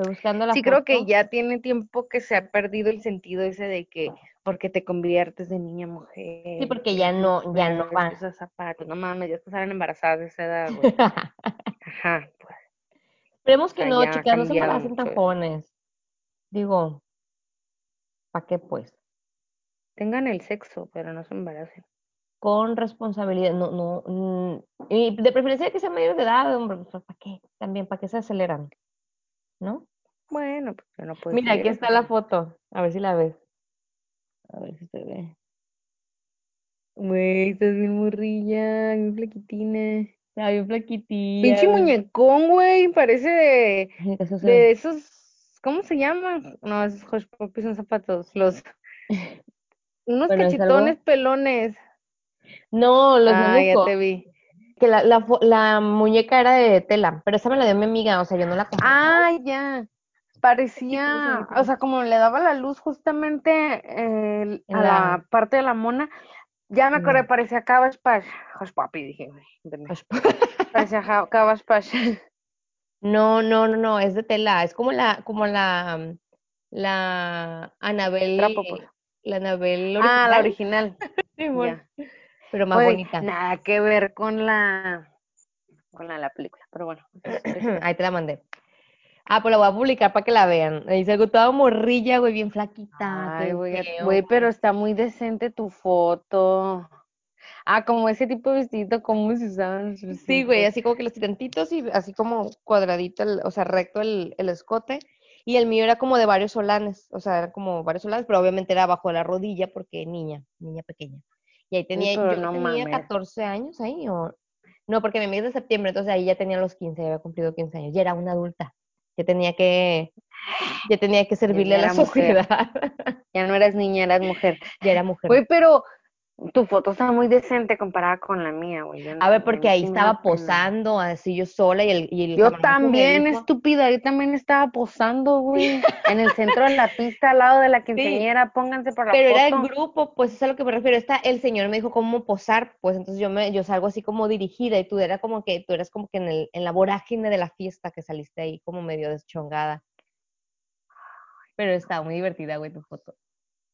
Estoy buscando la Sí, creo que ya tiene tiempo que se ha perdido el sentido ese de que porque te conviertes de niña a mujer. Sí, porque que ya no, ya no pueden va. vestirse de zapatos. No mames, ya salen embarazadas de esa edad, güey. Ajá, pues. Esperemos O que sea, no, chicas, no se embaracen jóvenes. Digo, ¿para qué pues? Tengan el sexo, pero no se embaracen. Con responsabilidad, no, no, mm, y de preferencia que sean mayores de edad, hombre, pues, ¿para qué? También, ¿para qué se aceleran? ¿no? Bueno, pues yo no puedo Mira, aquí está la foto. A ver si la ves. A ver si se ve. Güey, estás bien morrilla, bien flaquitina. Está bien flaquitilla. Pinche muñecón, güey, parece de, esos, ¿cómo se llaman? No, esos Hush Puppies son zapatos, los, unos Bueno, cachetones pelones. No, los Ah, ya te vi. Que la, la, la muñeca era de tela, pero esa me la dio mi amiga, o sea, yo no la compré. Ah, ya. Parecía, o sea, como le daba la luz justamente eh, a la- la parte de la mona. Ya me acordé, parecía Cabbage Patch. Puppy, dije. Parecía Cabbage Patch. No, no, no, no, es de tela, es como la, como la, la Anabel, la Anabel Ah, la original, original. Simón, Ya. pero más Oye, bonita. Nada que ver con la con la, la película, pero bueno. Ahí te la mandé. Ah, pues la voy a publicar para que la vean. Ahí se toda morrilla, güey, bien flaquita. Ay, güey, güey, pero está muy decente tu foto. Ah, como ese tipo de vestido, ¿cómo se usaban? Sí, güey, así como que los tirantitos y así como cuadradito, el- o sea, recto el, el escote. Y el mío era como de varios solanes, o sea, era como varios solanes, pero obviamente era bajo la rodilla porque niña, niña pequeña. Y ahí tenía, yo no tenía mames. 14 años ahí, o... No, porque mi amiga es de septiembre, entonces ahí ya tenía los 15, ya había cumplido 15 años, ya era una adulta, ya tenía que, ya tenía que servirle a la mujer. sociedad, Ya no eras niña, eras mujer. ya era mujer. Güey, pero tu foto está muy decente comparada con la mía, güey. A ver, porque ahí sí estaba posando así yo sola y el, y el Yo también, dijo- estúpida, yo también estaba posando, güey. En el centro de la pista, al lado de la quinceañera, pónganse para la Pero era el grupo, pues es a lo que me refiero. Está, el señor me dijo cómo posar, pues entonces yo me, yo salgo así como dirigida y tú eras como que, tú eras como que en el, en la vorágine de la fiesta que saliste ahí como medio deschongada. Pero estaba muy divertida, güey, tu foto.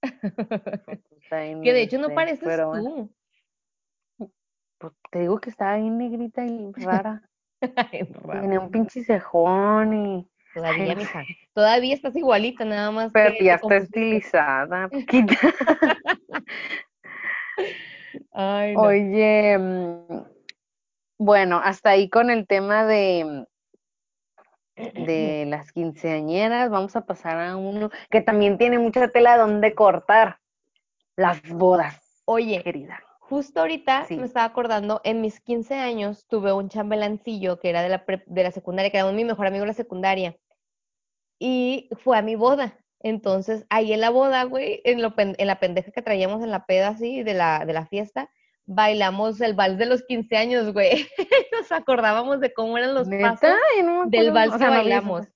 Bien, Que de hecho no pareces pero tú. pues, te digo que estaba bien negrita y rara. Tenía un pinche cejón y... Todavía, Ay, mija. Todavía estás igualita, nada más Pero que ya está estilizada, poquita. Ay, no. Oye, mm, bueno, hasta ahí con el tema de, de las quinceañeras. Vamos a pasar a uno que también tiene mucha tela donde cortar. Las bodas, Oye, querida. Justo ahorita Sí. me estaba acordando, en mis 15 años tuve un chambelancillo que era de la, prep- de la secundaria, que era mi mejor amigo de la secundaria, y fue a mi boda. Entonces, ahí en la boda, güey, en, en la pendeja que traíamos en la peda así de la, de la fiesta, bailamos el vals de los 15 años, güey. Nos acordábamos de cómo eran los ¿Neta? pasos no del vals O sea, que bailamos.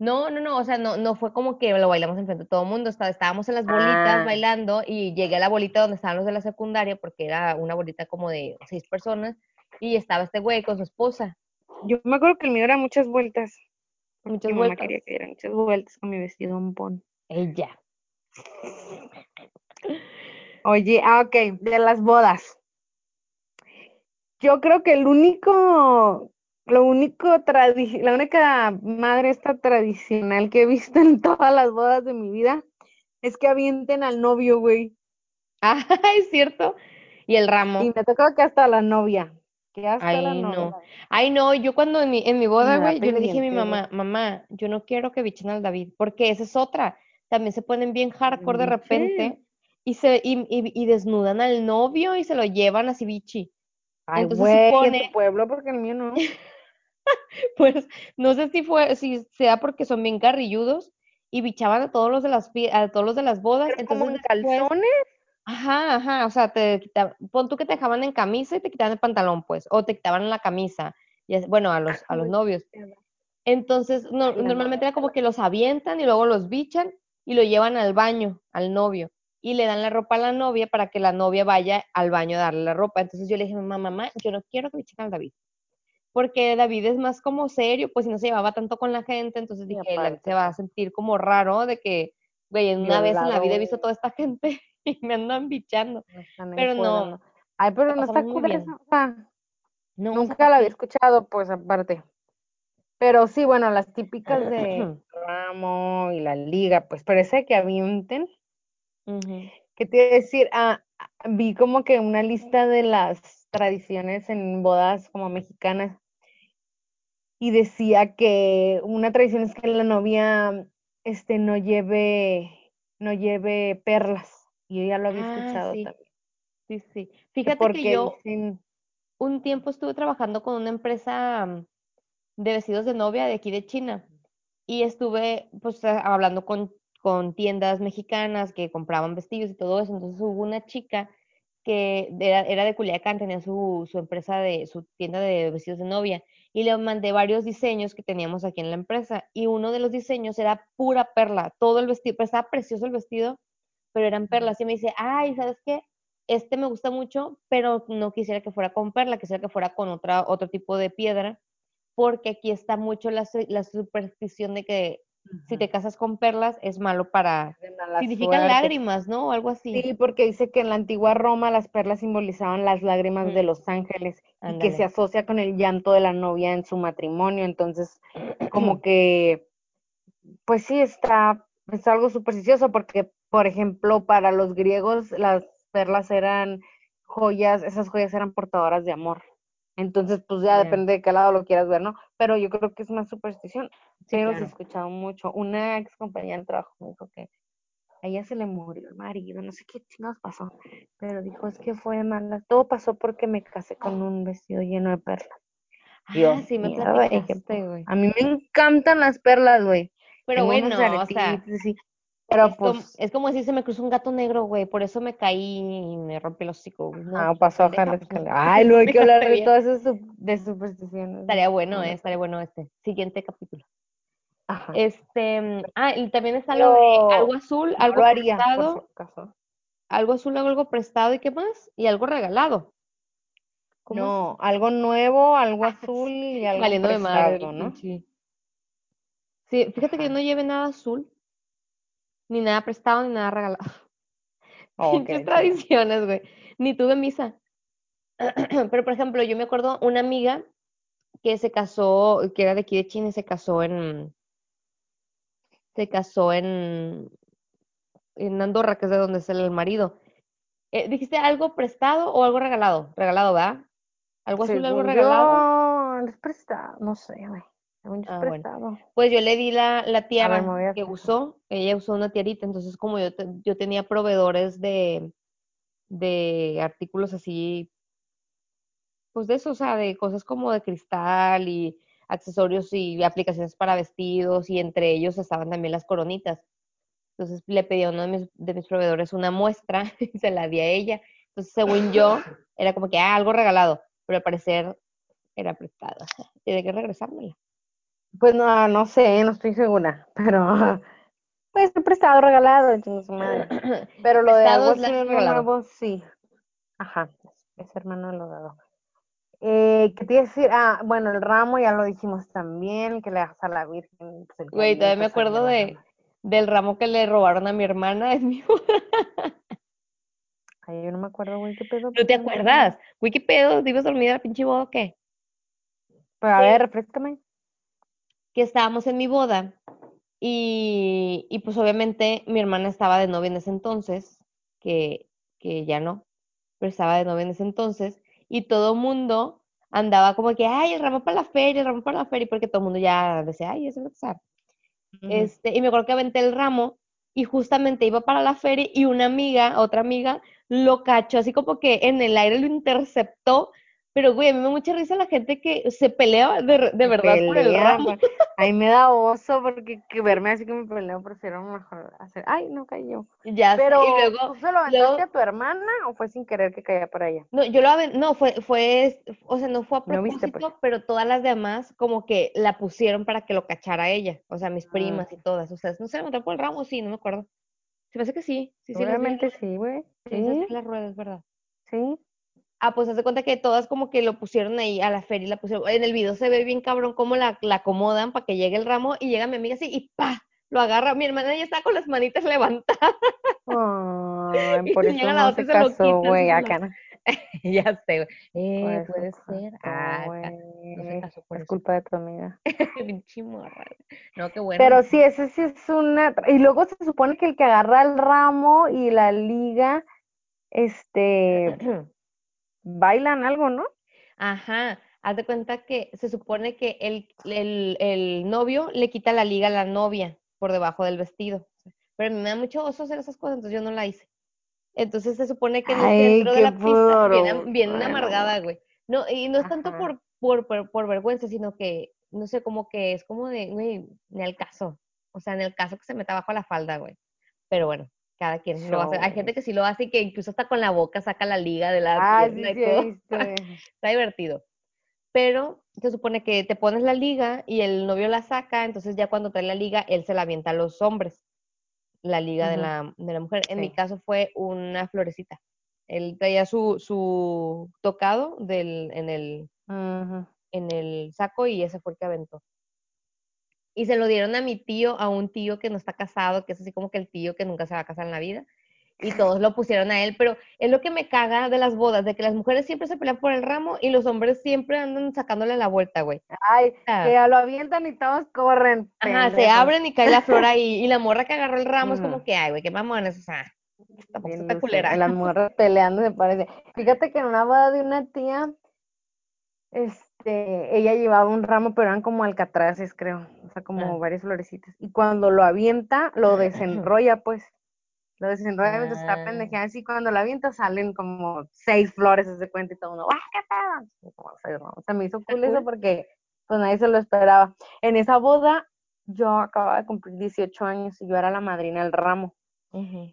No, no, no, o sea, no, no fue como que lo bailamos enfrente de todo el mundo, está- estábamos en las bolitas Ah. bailando y llegué a la bolita donde estaban los de la secundaria porque era una bolita como de seis personas y estaba este güey con su esposa. Yo me acuerdo que el mío era muchas vueltas. Muchas Mi mamá vueltas. quería que diera muchas vueltas con mi vestido bombón. Ella. Oye, ah, ok, de las bodas. Yo creo que el único, lo único tradi- la única madre esta tradicional que he visto en todas las bodas de mi vida es que avienten al novio, güey. Ah, es cierto. Y el ramo. Y me tocó que hasta la novia. Que hasta Ay, la no. novia. Ay, no, yo cuando en mi, en mi boda, güey, yo le dije a mi mamá, mamá, yo no quiero que bichen al David, porque esa es otra. También se ponen bien hardcore de repente y se y, y- y desnudan al novio y se lo llevan así bichi. Ay, Entonces güey, en supone- tu pueblo, porque el mío no. Pues no sé si fue, si sea porque son bien carrilludos y bichaban a todos los de las a todos los de las bodas. Pero como en entonces calzones. Ajá, ajá, o sea, te quitaban, pon tú que te dejaban en camisa y te quitaban el pantalón, pues, o te quitaban la camisa, y bueno, a los, a los novios. Entonces, no- normalmente era como que los avientan y luego los bichan y lo llevan al baño, al novio, y le dan la ropa a la novia para que la novia vaya al baño a darle la ropa. Entonces yo le dije, mamá, mamá, yo no quiero que bichen al David, porque David es más como serio, pues si no se llevaba tanto con la gente, entonces dije, se va a sentir como raro de que, güey, en una vez en la vida he visto toda esta gente y me andan bichando. no Pero fuera, no, Ay, pero no está cool eso, o sea, No, o sea, nunca la había escuchado, pues aparte. Pero sí, bueno, las típicas de ramo y la liga, pues parece que avienten. Ujú. ¿Qué te iba a decir? Ah, vi como que una lista de las tradiciones en bodas como mexicanas. Y decía que una tradición es que la novia este no lleve no lleve perlas y yo ya lo había Ah, escuchado sí. también Sí, sí. Fíjate porque que yo dicen un tiempo estuve trabajando con una empresa mm, de vestidos de novia de aquí de China y estuve pues hablando con, con tiendas mexicanas que compraban vestidos y todo eso. Entonces hubo una chica que era, era de Culiacán, tenía su, su empresa de, su tienda de vestidos de novia y le mandé varios diseños que teníamos aquí en la empresa y uno de los diseños era pura perla, todo el vestido, pero estaba precioso el vestido, pero eran perlas y me dice, ay, ¿sabes qué? Este me gusta mucho, pero no quisiera que fuera con perla, quisiera que fuera con otra, otro tipo de piedra porque aquí está mucho la, la superstición de que si te casas con perlas es malo para... Significan suerte. lágrimas, ¿no? O algo así. Sí, porque dice que en la antigua Roma las perlas simbolizaban las lágrimas de los ángeles y que se asocia con el llanto de la novia en su matrimonio. Entonces, como que, pues sí, está, es algo supersticioso porque, por ejemplo, para los griegos las perlas eran joyas, esas joyas eran portadoras de amor. Entonces, pues ya depende de qué lado lo quieras ver, ¿no? Pero yo creo que es más superstición. Sí, pero sí he claro. escuchado mucho. Una ex compañera de trabajo me dijo que a ella se le murió el marido, no sé qué chingados pasó, pero dijo, es que fue mala, todo pasó porque me casé con un vestido lleno de perlas. Yo, Ah, sí me "Mierda", dije, platicaste, "Pues, güey. A mí me encantan las perlas, güey. Pero Tengo bueno, o sea, aretitos así, pero es, como, pues, es como decir, se me cruzó un gato negro, güey, por eso me caí y me rompí el hocico, güey. No, ah, pues, pasó, pues, ojalá. me- Ay, luego hay que hablar de todas esas de supersticiones. Estaría ¿no? bueno, No, eh, no estaría bueno este. Siguiente capítulo. Ajá. Este, mm, ah, y también está lo de algo azul, no algo lo haría, por prestado, algo azul, algo prestado y qué más, y algo regalado. No, algo nuevo, algo azul y algo Valiendo de madre prestado, ¿no? pinche. Sí, fíjate que yo no lleve nada azul, ni nada prestado, ni nada regalado. Pinches chido. tradiciones, güey. Ni tuve misa. Pero, por ejemplo, yo me acuerdo una amiga que se casó, que era de aquí de China y se casó en, se casó en, en Andorra, que es de donde es el marido. Eh, ¿dijiste algo prestado o algo regalado? Regalado, ¿verdad? ¿Algo azul, algo regalado? yo, es prestado, no sé, güey. Ah, bueno. Pues yo le di la, la ver, tiara que usó, ella usó una tiarita, entonces como yo, te- yo tenía proveedores de, de artículos así, pues de eso, o sea, de cosas como de cristal y accesorios y aplicaciones para vestidos y entre ellos estaban también las coronitas. Entonces le pedí a uno de mis, de mis proveedores una muestra y se la di a ella. Entonces, según yo, era como que ah, algo regalado, pero al parecer era prestada. Tiene que regresármela. Pues no, no sé, no estoy segura, pero pues es prestado, regalado, su madre. Pero lo de Prestado algo nuevo, sí. Ajá, es hermano de lo dado. Eh, ¿qué te iba a decir? Ah, bueno, el ramo ya lo dijimos también, que le das a la Virgen. pues, Güey, todavía me pues, acuerdo de, del ramo que le robaron a mi hermana. Es mi... Ay, yo no me acuerdo, güey, qué pedo. ¿No te ¿Por qué me acuerdo? acuerdas? Güey, ¿qué pedo? ¿Te ibas dormida la pinche boda o qué? Pero a ver, refrescame. Que estábamos en mi boda y, y pues obviamente mi hermana estaba de novia en ese entonces, que, que ya no, pero estaba de novia en ese entonces y todo mundo andaba como que, ay, el ramo para la feria, el ramo para la feria, porque todo el mundo ya decía, ay, eso va a pasar. Este, y me acuerdo que aventé el ramo y justamente iba para la feria y una amiga, otra amiga, lo cachó así como que en el aire lo interceptó. Pero, güey, a mí me da mucha risa la gente que se pelea de, de verdad por el pelea, ramo. A mí me da oso porque que verme así que me peleo, prefiero mejor hacer. Ay, no cayó. Ya sé, Pero, y luego, ¿tú se lo aventaste luego- a tu hermana o fue sin querer que caía para ella? no, yo lo no, fue, fue, o sea, no fue a No viste, pues. propósito, pero todas las demás como que la pusieron para que lo cachara ella, o sea, mis Ah, primas y todas, o sea, no se levantó por el ramo, sí, no me acuerdo. Se me hace que sí, sí, sí, Seguramente las- sí, güey. sí, las ruedas, ¿verdad? sí. Ah, pues haz de cuenta que todas como que lo pusieron ahí a la feria y la pusieron. En el video se ve bien cabrón cómo la, la acomodan para que llegue el ramo y llega mi amiga así y ¡pa! Lo agarra. Mi hermana ya está con las manitas levantadas Ay, y por eso llega la no otra se se casó, güey, acá no. ya sé, güey. Eh, puede se ser. Ah, no se güey. casó por Es eso. culpa de tu amiga. No, qué bueno. Pero sí, ese sí es una... Y luego se supone que el que agarra el ramo y la liga, este, bailan algo, ¿no? Ajá. haz de cuenta que se supone que el, el, el novio le quita la liga a la novia por debajo del vestido. Pero me da mucho oso hacer esas cosas, entonces yo no la hice. Entonces se supone que en el Ay, centro de la pista viene, puro, viene bueno, amargada, güey. No, y no es tanto por, por, por, por vergüenza, sino que, no sé, como que es como de, güey, ni al caso. O sea, en el caso que se meta abajo la falda, güey. Pero bueno, cada quien lo hace. Hay gente que sí lo hace y que incluso hasta con la boca saca la liga de la Ah, sí, sí. Está divertido. Pero se supone que te pones la liga y el novio la saca, entonces ya cuando trae la liga, él se la avienta a los hombres, la liga de, la, de la mujer. En mi caso fue una florecita. Él traía su, su tocado del, en, el, en el saco y ese fue el que aventó. Y se lo dieron a mi tío, a un tío que no está casado, que es así como que el tío que nunca se va a casar en la vida. Y todos lo pusieron a él, pero es lo que me caga de las bodas, de que las mujeres siempre se pelean por el ramo y los hombres siempre andan sacándole la vuelta, güey. Ay, Ah. que lo avientan y todos corren. Ajá, se abren y cae la flor ahí. Y la morra que agarró el ramo es como que, ay, güey, qué mamones, o sea, tampoco Bien está luce, culera. Las morras peleando se parece. Fíjate que en una boda de una tía, este, ella llevaba un ramo, pero eran como alcatraces, creo. O sea, como Ah. varias florecitas. Y cuando lo avienta, lo desenrolla, pues. Lo desenrolla mientras está Ah. pendejeando. Así cuando lo avienta salen como seis flores, se de cuenta y todo mundo, ¡ah, qué pedo! Y como seis ramos. Se me hizo cool eso porque pues nadie se lo esperaba. En esa boda, yo acababa de cumplir 18 años y yo era la madrina del ramo Ujú.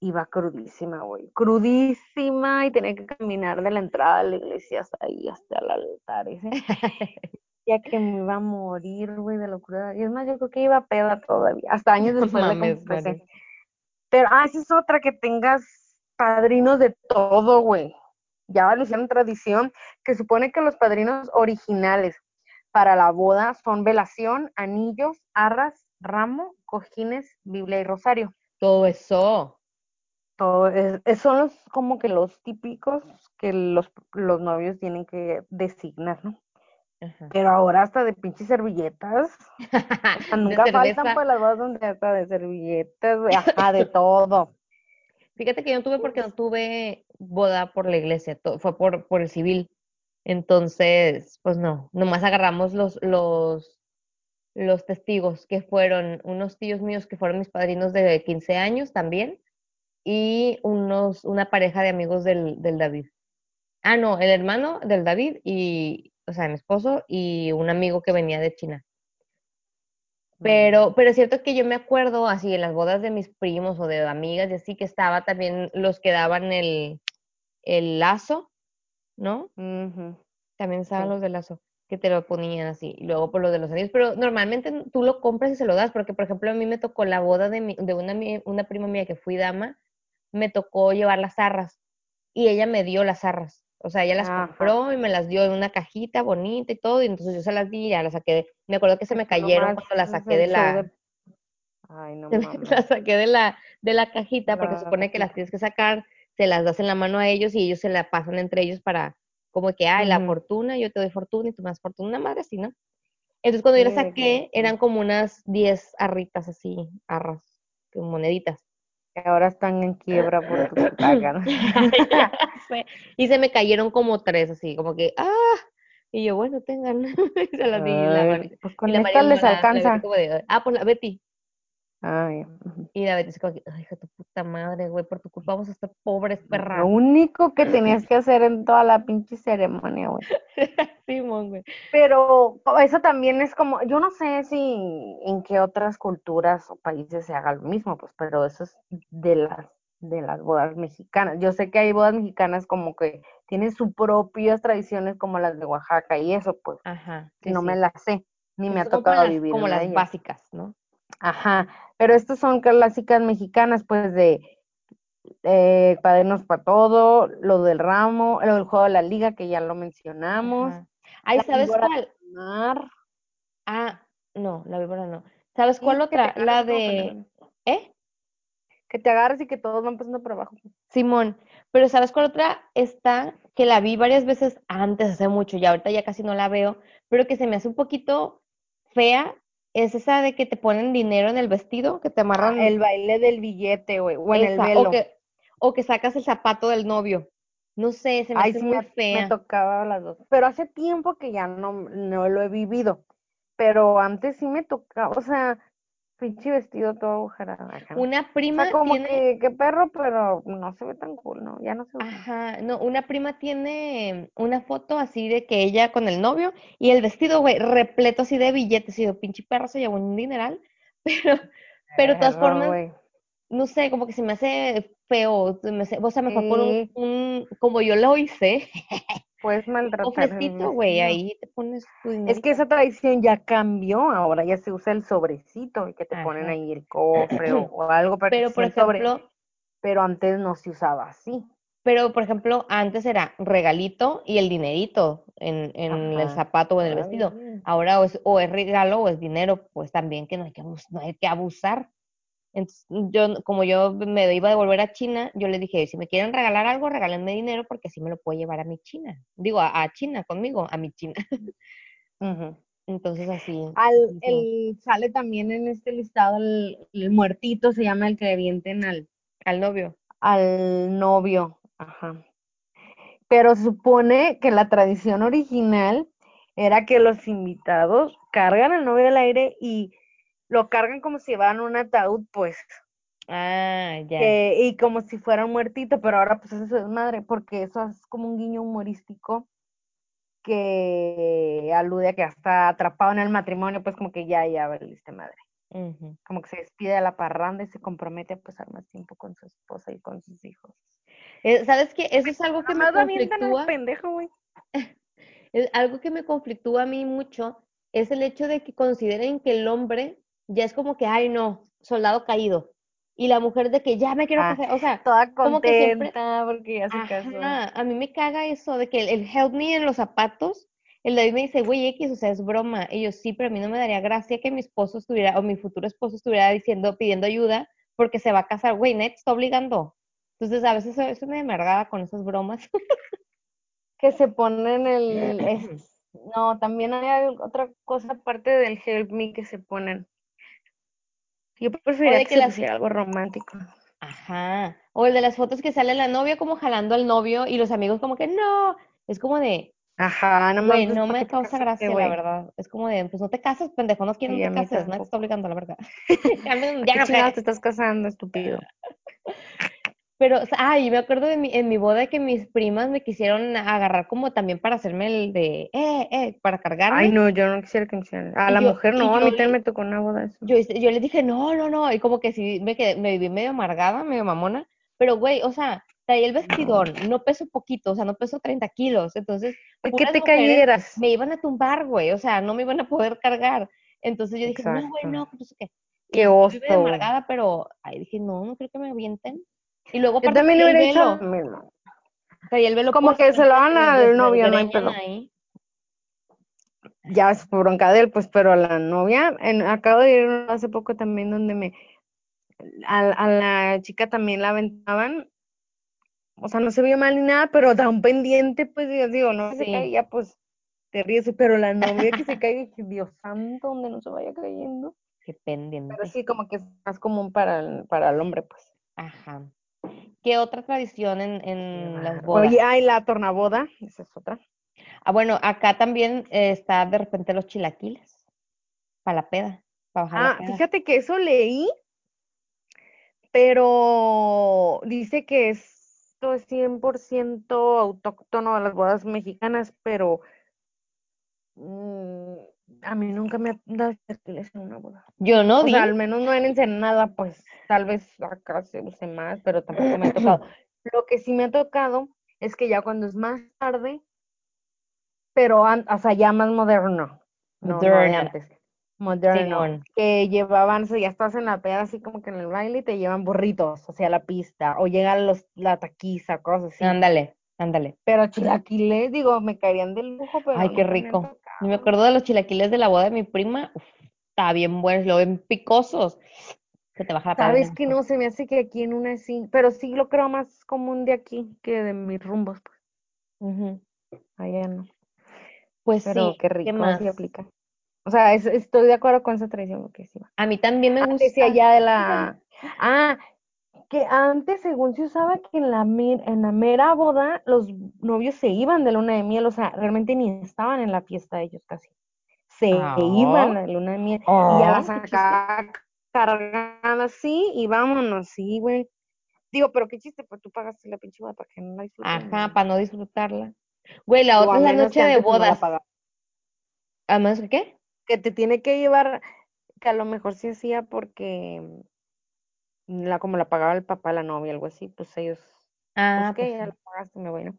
Iba crudísima, güey, crudísima y tenía que caminar de la entrada de la iglesia hasta ahí, hasta el altar ese. Ya que me iba a morir, güey, de locura. Y es más, yo creo que iba peda todavía. Hasta años No después le mames. Mari. Pero, ah, esa es otra, que tengas padrinos de todo, güey. Ya lo hicieron tradición, que supone que los padrinos originales para la boda son velación, anillos, arras, ramo, cojines, Biblia y rosario. Todo eso. Todo es, son los como que los típicos que los, los novios tienen que designar, ¿no? Ajá. Pero ahora hasta de pinches servilletas, o sea, De nunca faltan pues las bodas donde hasta de servilletas, ajá, de todo. Fíjate que yo no tuve porque no tuve boda por la iglesia, fue por, por el civil. Entonces, pues no, nomás agarramos los, los, los testigos que fueron unos tíos míos que fueron mis padrinos de 15 años también y unos, una pareja de amigos del, del David. Ah, no, el hermano del David y, o sea, mi esposo y un amigo que venía de China. Pero, pero es cierto que yo me acuerdo así en las bodas de mis primos o de amigas y así que estaba también los que daban el, el lazo, ¿no? También estaban Sí. los de lazo, que te lo ponían así, y luego por los de los anillos, pero normalmente tú lo compras y se lo das, porque por ejemplo a mí me tocó la boda de, mi- de una, una prima mía que fui dama, me tocó llevar las arras, y ella me dio las arras, o sea, ella las Ajá. compró y me las dio en una cajita bonita y todo, y entonces yo se las di y ya las saqué, me acuerdo que se me no cayeron cuando las saqué de la, Ay, no mames. las saqué de la, de la cajita, porque La supone que las tienes que sacar, se las das en la mano a ellos y ellos se la pasan entre ellos para, como que, ay, la fortuna, yo te doy fortuna y tú me das fortuna, una madre así, ¿no? Entonces cuando yo las saqué, eran como unas 10 arritas así, arras, moneditas. Ahora están en quiebra por tu y se me cayeron como tres, así, como que, ah, y yo, bueno, tengan, y se las di la pues Y con la esta les alcanza. de, ah, pues la Betty. Ay, ujú. Y que, ay, hija tu puta madre, güey, por tu culpa vamos a estar pobres, perra. Lo único que tenías que hacer en toda la pinche ceremonia, güey. Simón, güey. Pero eso también es como, yo no sé si en qué otras culturas o países se haga lo mismo, pues, pero eso es de las de las bodas mexicanas. Yo sé que hay bodas mexicanas como que tienen sus propias tradiciones como las de Oaxaca y eso, pues, Ajá. sí, no me las sé, ni me ha como tocado las, vivir como las ellas. básicas, ¿no? Ajá, pero estas son clásicas mexicanas, pues, de eh, padrinos para todo, lo del ramo, lo del juego de la liga, que ya lo mencionamos. Ajá. Ay, ¿sabes cuál? mar. Ah, no, la víbora no. ¿Sabes cuál otra? La de. ¿eh? Que te agarres y que todos van pasando por abajo. Simón, pero ¿sabes cuál otra está? Que la vi varias veces antes, hace mucho, y ahorita ya casi no la veo, pero que se me hace un poquito fea, es esa de que te ponen dinero en el vestido, que te amarran Ah, el baile del billete, güey, o en el velo. o que, o que sacas el zapato del novio. No sé, se me Ay, hace sí muy me, me fea. tocaba las dos. Pero hace tiempo que ya no, no lo he vivido. Pero antes sí me tocaba, o sea, pinche vestido todo agujerado. Una O prima sea, como tiene, que, qué perro, pero no se ve tan cool, ¿no? Ya no se usa. ajá, no, una prima tiene una foto así de que ella con el novio y el vestido, güey, repleto así de billetes y de pinche perro se llevó un dineral, pero, pero de todas formas, no sé, como que se me hace feo, se me hace- o sea, mejor pon un, Sí. un- como yo lo hice, Puedes un maltratar güey, ahí te pones tu Es dinerito. que esa tradición ya cambió, ahora ya se usa el sobrecito y que te ponen ahí el cofre o, o algo para que Pero, se por sobre, ejemplo, pero antes no se usaba así. pero, por ejemplo, antes era regalito y el dinerito en, en el zapato o en el vestido. Ahora o es, o es regalo o es dinero, pues también que no hay que, abus- no hay que abusar. Entonces, yo, como yo me iba a devolver a China, yo le dije, si me quieren regalar algo, regálenme dinero porque así me lo puedo llevar a mi China. Digo, a, a China conmigo, a mi China. Entonces así. Al, así hicimos. el, sale también en este listado el, el muertito, se llama el que le vienten al, Al novio. al novio. Ajá. Pero se supone que la tradición original era que los invitados cargan al novio al aire y lo cargan como si llevaran un ataúd, pues, Ah, ya. que, y como si fuera un muertito, pero ahora pues eso es madre, porque eso es como un guiño humorístico que alude a que está atrapado en el matrimonio, pues como que ya, ya valiste madre. Como que se despide de la parranda y se compromete a pasar más tiempo con su esposa y con sus hijos. Eh, ¿Sabes qué? Eso es algo que me avientan al conflictúa. pendejo, güey. Es algo que me conflictúa a mí mucho es el hecho de que consideren que el hombre ya es como que, ay, no, soldado caído. Y la mujer de que ya me quiero Ah, casar. O sea, Toda como que siempre. contenta porque ya se casó. A mí me caga eso de que el, el help me en los zapatos. El David me dice, güey, X, o sea, es broma. Y yo, sí, pero a mí no me daría gracia que mi esposo estuviera, o mi futuro esposo estuviera diciendo, pidiendo ayuda porque se va a casar. Güey, net está obligando. Entonces, a veces eso, eso me amargaba con esas bromas. Que se ponen el... es- No, también hay otra cosa aparte del help me que se ponen. Yo preferiría que, que se las- pusiera algo romántico. Ajá. O el de las fotos que sale la novia como jalando al novio y los amigos como que no. Es como de, Ajá, güey, pues, no ¿pa' me causa gracia, la verdad. Es como de, pues no te cases, pendejo, no quiero, Sí, no te mí cases, nadie te está obligando, la verdad. Cambia un ¿A día, qué no te estás casando, estúpido? Pero, ay, me acuerdo de mi, en mi boda que mis primas me quisieron agarrar como también para hacerme el de, eh, eh, para cargarme. Ay, no, yo no quisiera que me hicieran. A Y la yo- mujer no, a mí también me tocó una boda eso. Yo, yo les dije, no, no, no, y como que sí, me quedé, me viví medio amargada, medio mamona, pero güey, o sea, traía el vestidón, no peso poquito, o sea, no peso 30 kilos, entonces, ¿De qué te cayeras? me iban a tumbar, güey, o sea, no me iban a poder cargar, entonces yo dije, no, güey, Exacto. no, pues qué, Qué yo oso. amargada, pero, ahí dije, no, no creo que me avienten, y luego Yo también traía el hubiera hecho velo, lo mismo. traía el velo Como que se lo dan al novio, no hay desgreñan pedo. ahí. Ya es bronca de él, pues, pero a la novia, en, acabo de ir hace poco también donde me, a, a la chica también la aventaban, o sea, no se vio mal ni nada, pero da un pendiente, pues, digo, digo, no se Sí. caía, pues, te ríes, pero la novia que se caiga, dije, Dios santo, donde no se vaya cayendo. Qué pendiente. Pero sí, como que es más común para el, para el hombre, pues. Ajá. ¿Qué otra tradición en, las bodas? Oye, ay, la tornaboda, esa es otra. Ah, bueno, acá también eh, está de repente los chilaquiles. Para la peda. Para bajar la Ah, peda. fíjate que eso leí, pero dice que esto es 100% autóctono a las bodas mexicanas, pero mm, a mí nunca me ha dado chilaquiles en una boda. Yo no O di. sea, al menos no en Ensenada, pues tal vez acá se use más, pero tampoco me ha tocado. Lo que sí me ha tocado es que ya cuando es más tarde, pero o sea, ya más moderno, no, antes, moderno, que llevaban, o sea, ya estás en la peda así como que en el baile y te llevan burritos hacia la pista, o llegan los, la taquiza, cosas así. Ándale, ándale. Pero chilaquiles, digo, me caerían de lujo, pero Ay, qué rico. me acuerdo de los chilaquiles de la boda de mi prima. Uf, está bien buenos, lo ven picosos. Se te baja la Sabes que no, se me hace que aquí en una sí, pero sí lo creo más común de aquí que de mis rumbos, pues, Ujú. allá no. Pues Pero sí, qué ¿qué rico, más? sí aplica. O sea, es- estoy de acuerdo con esa tradición porque sí. A mí también me Ah, gusta. decía ya de la. Ah, que antes, según se usaba que en la, en la mera boda, los novios se iban de luna de miel, o sea, realmente ni estaban en la fiesta ellos casi. Se Ah. iban a la luna de miel y ya Ah, las cargadas así y vámonos, sí, güey. Digo, pero qué chiste, pues tú pagaste la pinche boda para que no la disfruten. Ajá, para no disfrutarla. Güey, la otra es la noche de no bodas. ¿A menos que qué? Que te tiene que llevar, que a lo mejor sí hacía porque la, como la pagaba el papá la novia, algo así, pues ellos, Ah, pues que pues ya sí. la pagaste, me voy, ¿no?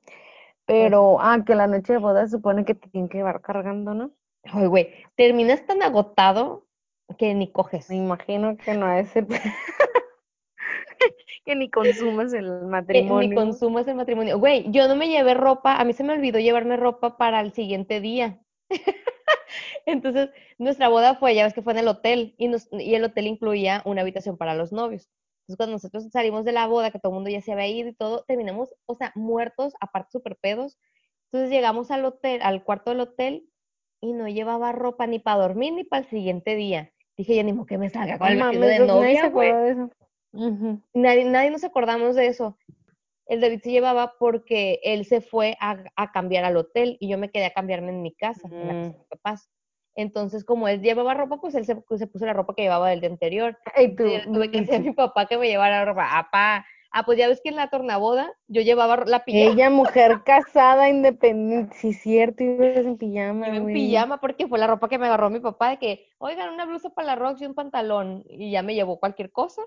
Pero, ah, que la noche de boda se supone que te tienen que llevar cargando, ¿no? Ay, güey, terminas tan agotado que ni coges. Me imagino que no de ser que ni consumes el Que ni matrimonio. consumas el matrimonio. Güey, yo no me llevé ropa, a mí se me olvidó llevarme ropa para el siguiente día. Entonces, nuestra boda fue, ya ves que fue en el hotel, y, nos- y el hotel incluía una habitación para los novios. Entonces, cuando nosotros salimos de la boda, que todo el mundo ya se había ido y todo, terminamos, o sea, muertos, aparte súper pedos. Entonces llegamos al hotel, al cuarto del hotel, y no llevaba ropa ni para dormir ni para el siguiente día. Dije, ya ni modo que me salga con el vestido de novia, se güey. Nadie, nadie nos acordamos de eso. El David se llevaba porque él se fue a, a cambiar al hotel y yo me quedé a cambiarme en mi casa, en la casa de mis papás. Entonces, como él llevaba ropa, pues él se, pues, se puso la ropa que llevaba del día anterior. Ey, tú, tuve que decir a mi papá que me llevara ropa. Apá. Ah, pues ya ves que en la tornaboda yo llevaba la pijama, Ella, mujer casada, independiente, sí, cierto, ibas en pijama, iba en pijama porque fue la ropa que me agarró mi papá de que, oigan, una blusa para la Rox y un pantalón. Y ya me llevó cualquier cosa.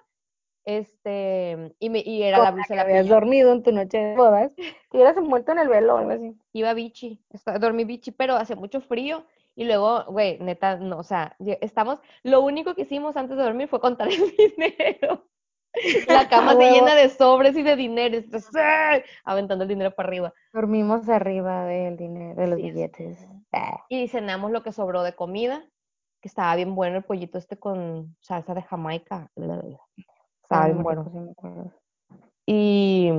Este, y, me, y era Con la la blusa de la habías pijama. dormido en tu noche de bodas, te hubieras envuelto en el velo o algo así. iba bichi, dormí bichi, pero hace mucho frío y luego, güey, neta, no, o sea, estamos, lo único que hicimos antes de dormir fue contar el dinero. La cama se llena de sobres y de dinero, ¡ay! aventando el dinero para arriba. Dormimos arriba del dinero, de los Sí, billetes. es. Y cenamos lo que sobró de comida, que estaba bien bueno el pollito este con salsa de Jamaica. Estaba bien bueno. Y,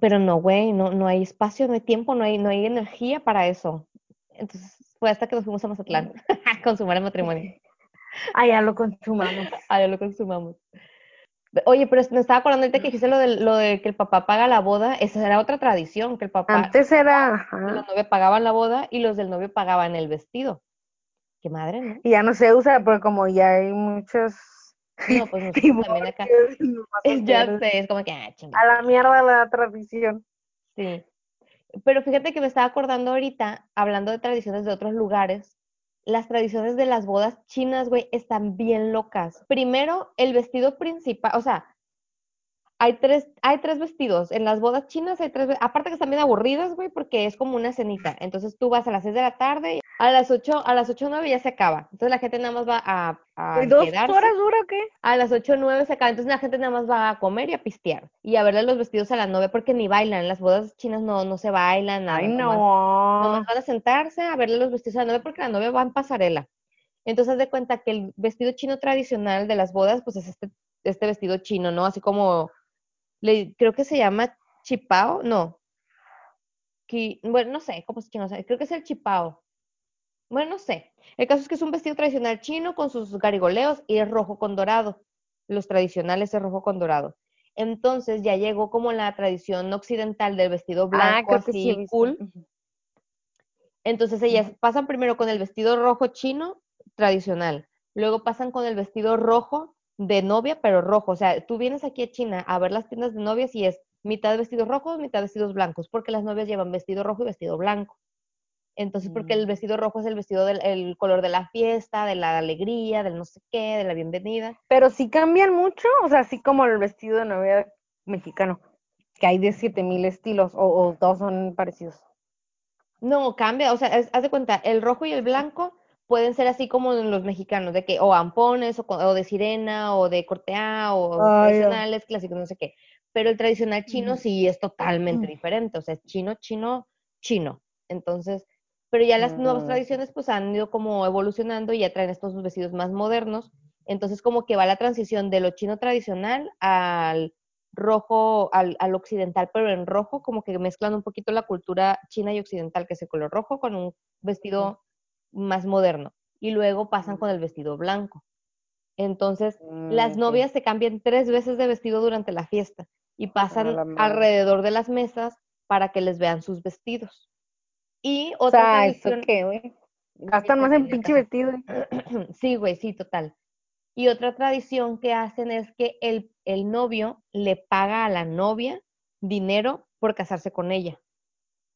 pero no, güey, no, no hay espacio, no hay tiempo, no hay, no hay energía para eso. Entonces, fue hasta que nos fuimos a Mazatlán a consumar el matrimonio. Ah, ya lo consumamos. Ah, ya lo consumamos. Oye, pero me estaba acordando ahorita que dijiste lo de, lo de que el papá paga la boda. Esa era otra tradición, que el papá, Antes era, ajá, novia pagaban la boda y los del novio pagaban el vestido. Qué madre, ¿no? y ya no se usa, porque como ya hay muchos No, pues nosotros también acá. Ya sé, es como que, ah, a la mierda la tradición. Sí. Pero fíjate que me estaba acordando ahorita, hablando de tradiciones de otros lugares, las tradiciones de las bodas chinas, güey, están bien locas. Primero, el vestido principal, o sea, hay tres, hay tres vestidos. En las bodas chinas hay tres, aparte que están bien aburridas, güey, porque es como una cenita. Entonces tú vas a las 6 de la tarde, y a las 8, a las 8 o 9 ya se acaba. Entonces la gente nada más va a, a ¿Y dos quedarse. horas dura o qué? A las 8 o 9 se acaba, entonces la gente nada más va a comer y a pistear y a verle los vestidos a la novia porque ni bailan, las bodas chinas no, no se bailan, nada, Ay, nomás, no. nomás van a sentarse a verle los vestidos a la novia porque la novia va en pasarela. Entonces haz de cuenta que el vestido chino tradicional de las bodas, pues es este, este vestido chino, ¿no? Así como, le, creo que se llama chipao, no, bueno, no sé cómo se chino, creo que es el chipao. Bueno, no sé. El caso es que es un vestido tradicional chino con sus garigoleos y es rojo con dorado. Los tradicionales es rojo con dorado. Entonces ya llegó como la tradición occidental del vestido Ah, blanco sí así cool. Entonces ellas pasan primero con el vestido rojo chino tradicional, luego pasan con el vestido rojo de novia, pero rojo. O sea, tú vienes aquí a China a ver las tiendas de novias y es mitad vestidos rojos, mitad vestidos blancos, porque las novias llevan vestido rojo y vestido blanco. Entonces, porque el Mm. vestido rojo es el vestido del el color de la fiesta, de la alegría, del no sé qué, de la bienvenida. Pero sí cambian mucho, o sea, así como el vestido de novia mexicano, que hay de 7000 estilos, o, o todos son parecidos. No, cambia, o sea, es- haz de cuenta, el rojo y el blanco pueden ser así como los mexicanos, de que o ampones, o, de sirena, o de cortea, o Ah, tradicionales, clásicos, no sé qué. Pero el tradicional chino sí es totalmente diferente, o sea, es chino, chino, chino. Entonces, pero ya las nuevas Mm. tradiciones pues han ido como evolucionando y ya traen estos vestidos más modernos. Entonces, como que va la transición de lo chino tradicional al rojo, al, al occidental, pero en rojo, como que mezclan un poquito la cultura china y occidental, que es el color rojo, con un vestido más moderno. Y luego pasan con el vestido blanco. Entonces, las Mm, ok. novias se cambian tres veces de vestido durante la fiesta y pasan alrededor de las mesas para que les vean sus vestidos. Y O otra ¿eso tradición, qué, güey? Gastan más en pinche vestido. sí, güey, sí, total. Y otra tradición que hacen es que el, el novio le paga a la novia dinero por casarse con ella.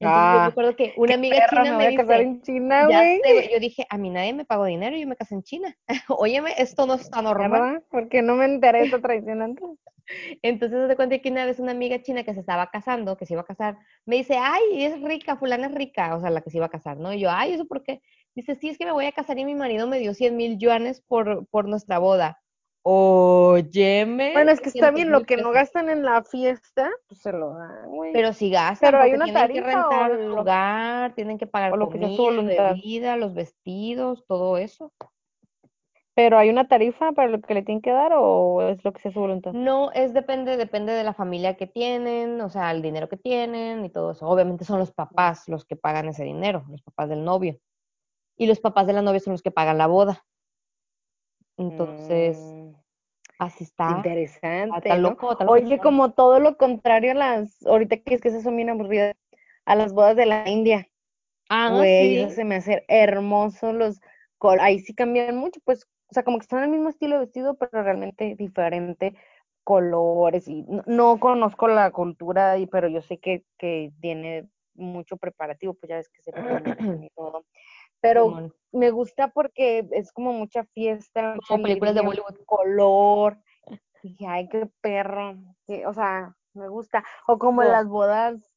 Entonces yo me Ah, acuerdo que una amiga china me a casar dice, en China, sé. Yo dije, a mí nadie me pagó dinero, yo me casé en China. Óyeme, esto no está normal. Porque no me enteré de esta tradición antes. Entonces se cuenta que una vez una amiga china que se estaba casando, que se iba a casar, me dice, ay, es rica, fulana es rica, o sea, la que se iba a casar, ¿no? Y yo, ay, ¿eso por qué? Dice, sí, es que me voy a casar y mi marido me dio 100 mil yuanes por, por nuestra boda. Óyeme. Bueno, es que está 300 bien, lo que no gastan en la fiesta, pues se lo dan, güey. Pero si gastan, Pero hay una tienen que rentar o el lo- lugar, tienen que pagar o lo que sea comida, bebida, los vestidos, todo eso. Pero hay una tarifa para lo que le tienen que dar o es lo que sea su voluntad. No, es depende, depende de la familia que tienen, o sea, el dinero que tienen y todo eso. Obviamente son los papás los que pagan ese dinero, los papás del novio. Y los papás de la novia son los que pagan la boda. Entonces, Mm, así está. Interesante, está ¿no? loco, está loco. Oye, como todo lo contrario a las, ahorita que es que esas son bien aburridas, a las bodas de la India. Ah, Güey, sí. eso se me hace hermoso los ahí sí cambian mucho, pues, o sea, como que están en el mismo estilo de vestido, pero realmente diferente colores y no, no conozco la cultura, y, pero yo sé que, que tiene mucho preparativo, pues ya ves que se y todo. Pero Simón. me gusta porque es como mucha fiesta, mucha Como películas de Bollywood. color. Dije, ay, qué perro. o sea, me gusta. O como No. las bodas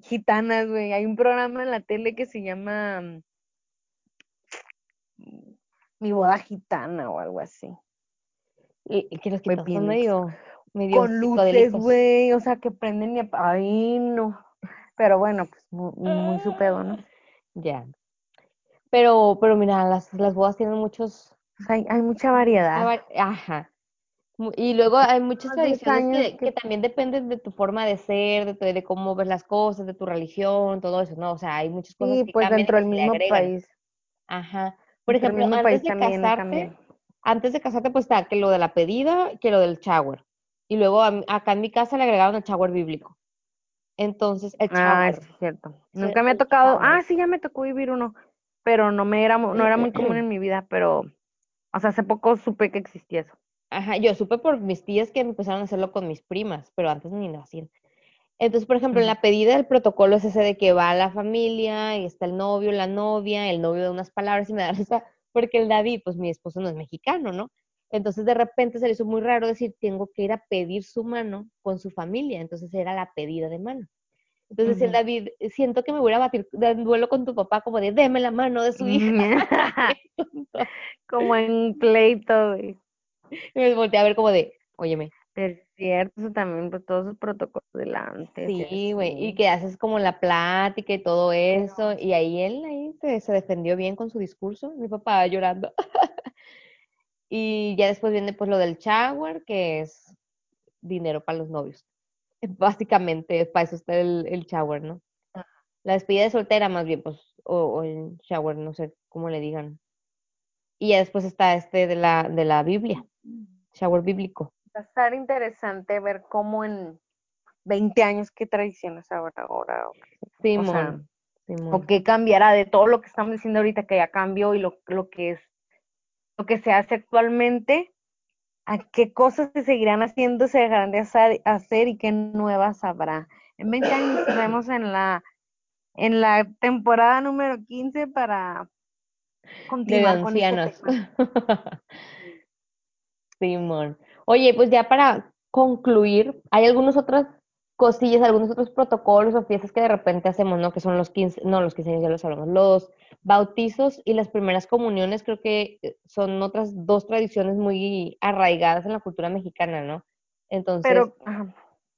gitanas, güey. Hay un programa en la tele que se llama mm, Mi boda gitana o algo así. Y, y que los Güey, quitados son medio, medio Con luces, güey. O sea, que prenden y Ay, no. Pero bueno, pues muy, muy su pedo, ¿no? Ya. Pero, pero mira, las, las bodas tienen muchos, sea, hay, hay mucha variedad. Ah, Ajá. Y luego hay muchas Unos 10 tradiciones que, también dependen de tu forma de ser, de, tu- de cómo ves las cosas, de tu religión, todo eso, ¿no? O sea, hay muchas cosas Sí, que pues dentro del mismo agregan. país. Ajá. Por Dentro ejemplo, mismo antes país de también casarte, cambian. antes de casarte, pues está que lo de la pedida, que lo del shower. Y luego a acá en mi casa le agregaron el shower bíblico. Entonces, el Ah, shower. sí, es cierto. Nunca me ha tocado. shower. Ah, sí, ya me tocó vivir uno, pero no me era, no era muy común en mi vida, pero, o sea, hace poco supe que existía eso. Ajá, yo supe por mis tías que empezaron a hacerlo con mis primas, pero antes ni lo hacían. Entonces, por ejemplo, en la pedida el protocolo es ese de que va la familia y está el novio, la novia, el novio de unas palabras y me da risa porque el David, pues mi esposo no es mexicano, ¿no? Entonces de repente se le hizo muy raro decir, tengo que ir a pedir su mano con su familia, entonces era la pedida de mano. Entonces el. David, siento que me voy a batir de duelo con tu papá, como de, deme la mano de su hija. Como en pleito, güey. Y me volteé a ver como de, óyeme, Es cierto, eso también, pues todos esos protocolos delante. Sí, güey, y que haces como la plática y todo eso, y ahí él ahí se, se defendió bien con su discurso, mi papá llorando. Y ya después viene pues lo del shower, que es dinero para los novios. Básicamente, para eso está el, el shower, ¿no? La despedida de soltera más bien, pues, o, o el shower, no sé cómo le digan. Y ya después está este de la, de la Biblia, shower bíblico. Va a estar interesante ver cómo en 20 años qué tradiciones habrá ahora. o qué- Simón, o sea, Simón. o qué cambiará de todo lo que estamos diciendo ahorita que ya cambió y lo, lo que es lo que se hace actualmente, a qué cosas se seguirán haciendo, se dejarán de hacer, hacer y qué nuevas habrá. En 20 años nos vemos en la en la temporada número 15 para de continuar con este ancianas. tema. Simón. Oye, pues ya para concluir, hay algunas otras cosillas, algunos otros protocolos o fiestas que de repente hacemos, ¿no? Que son los 15, no, los 15 años ya los hablamos, los bautizos y las primeras comuniones, creo que eh, son otras dos tradiciones muy arraigadas en la cultura mexicana, ¿no? Entonces, Pero,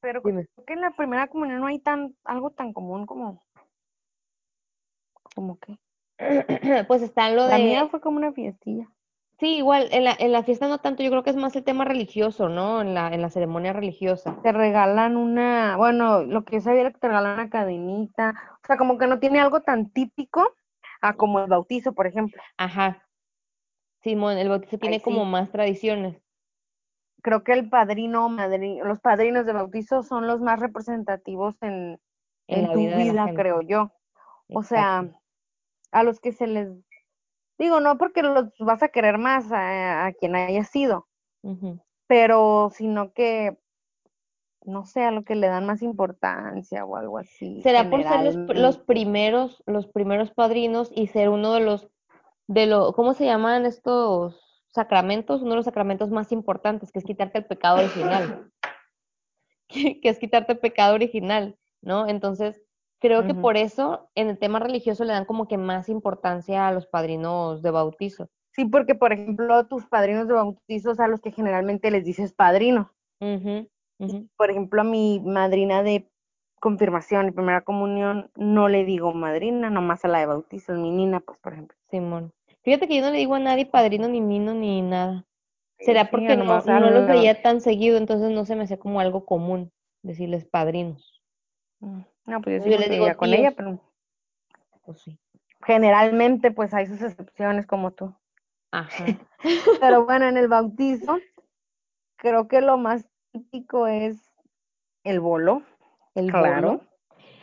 pero dime. creo que en la primera comunión no hay tan algo tan común como como que pues está lo la de, mía fue como una fiestilla. Sí, igual, en la, en la fiesta no tanto, yo creo que es más el tema religioso, ¿no? En la, en la ceremonia religiosa. Te regalan una, bueno, lo que yo sabía era que te regalan una cadenita, o sea, como que no tiene algo tan típico a como el bautizo, por ejemplo. Ajá. Simón, el bautizo tiene como más tradiciones. Creo que el padrino, los padrinos de bautizo son los más representativos en, En en la tu vida creo yo. O Exacto. sea, a los que se les, digo, no porque los vas a querer más a, a quien haya sido, pero sino que, no sé, a lo que le dan más importancia o algo así. será por ser los, primeros, los primeros padrinos y ser uno de los, de los, ¿cómo se llaman estos sacramentos? Uno de los sacramentos más importantes, que es quitarte el pecado original. que que es quitarte el pecado original, ¿no? Entonces, creo que por eso en el tema religioso le dan como que más importancia a los padrinos de bautizo. Sí, porque por ejemplo, tus padrinos de bautizos a los que generalmente les dices padrino. Por ejemplo, a mi madrina de confirmación y primera comunión no le digo madrina, nomás a la de bautizo, mi nina, pues por ejemplo. Simón. Fíjate que yo no le digo a nadie padrino, ni nino, ni nada. Será Sí, porque no, no los veía tan seguido, entonces no se me hacía como algo común decirles padrinos. No, pues yo sí Yo porque digo con ella, pero Pues sí. generalmente pues hay sus excepciones como tú. Ajá. Pero bueno, en el bautizo creo que lo más típico es el bolo, El claro. bolo.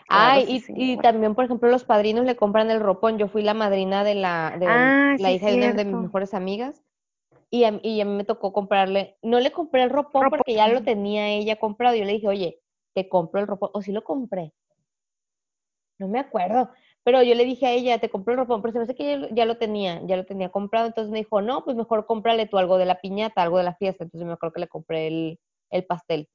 Claro, Ay, sí, y, y también, por ejemplo, los padrinos le compran el ropón. Yo fui la madrina de la, de Ah, la sí, hija de una de mis mejores amigas. Y a, y a mí me tocó comprarle, no le compré el ropón porque ya lo tenía ella comprado. Yo le dije, oye, te compro el ropón. O sí lo compré. No me acuerdo. Pero yo le dije a ella, te compro el ropón, pero se me hace que ya, lo- ya lo tenía, ya lo tenía comprado. Entonces me dijo, no, pues mejor cómprale tú algo de la piñata, algo de la fiesta. Entonces me acuerdo que le compré el, el pastel.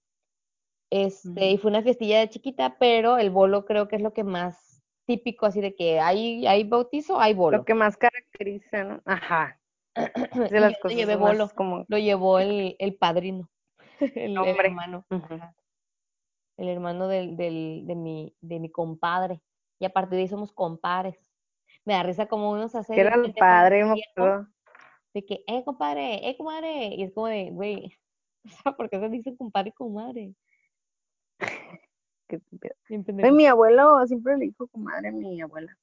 Este, y fue una fiestilla de chiquita, pero el bolo creo que es lo que más típico, así de que hay, hay bautizo, hay bolo. Lo que más caracteriza, ¿no? Ajá. De las cosas llevé más bolo, como lo llevó el, el padrino, el, el hermano, el hermano del, del, de, mi, de mi compadre. Y a partir de ahí somos compadres. Me da risa como uno se hace que era el padre, de que, eh, compadre, eh, comadre. Y es como de, güey, o sea, ¿por qué se dice compadre y comadre? Ay, mi abuelo siempre le dijo comadre a mi abuela.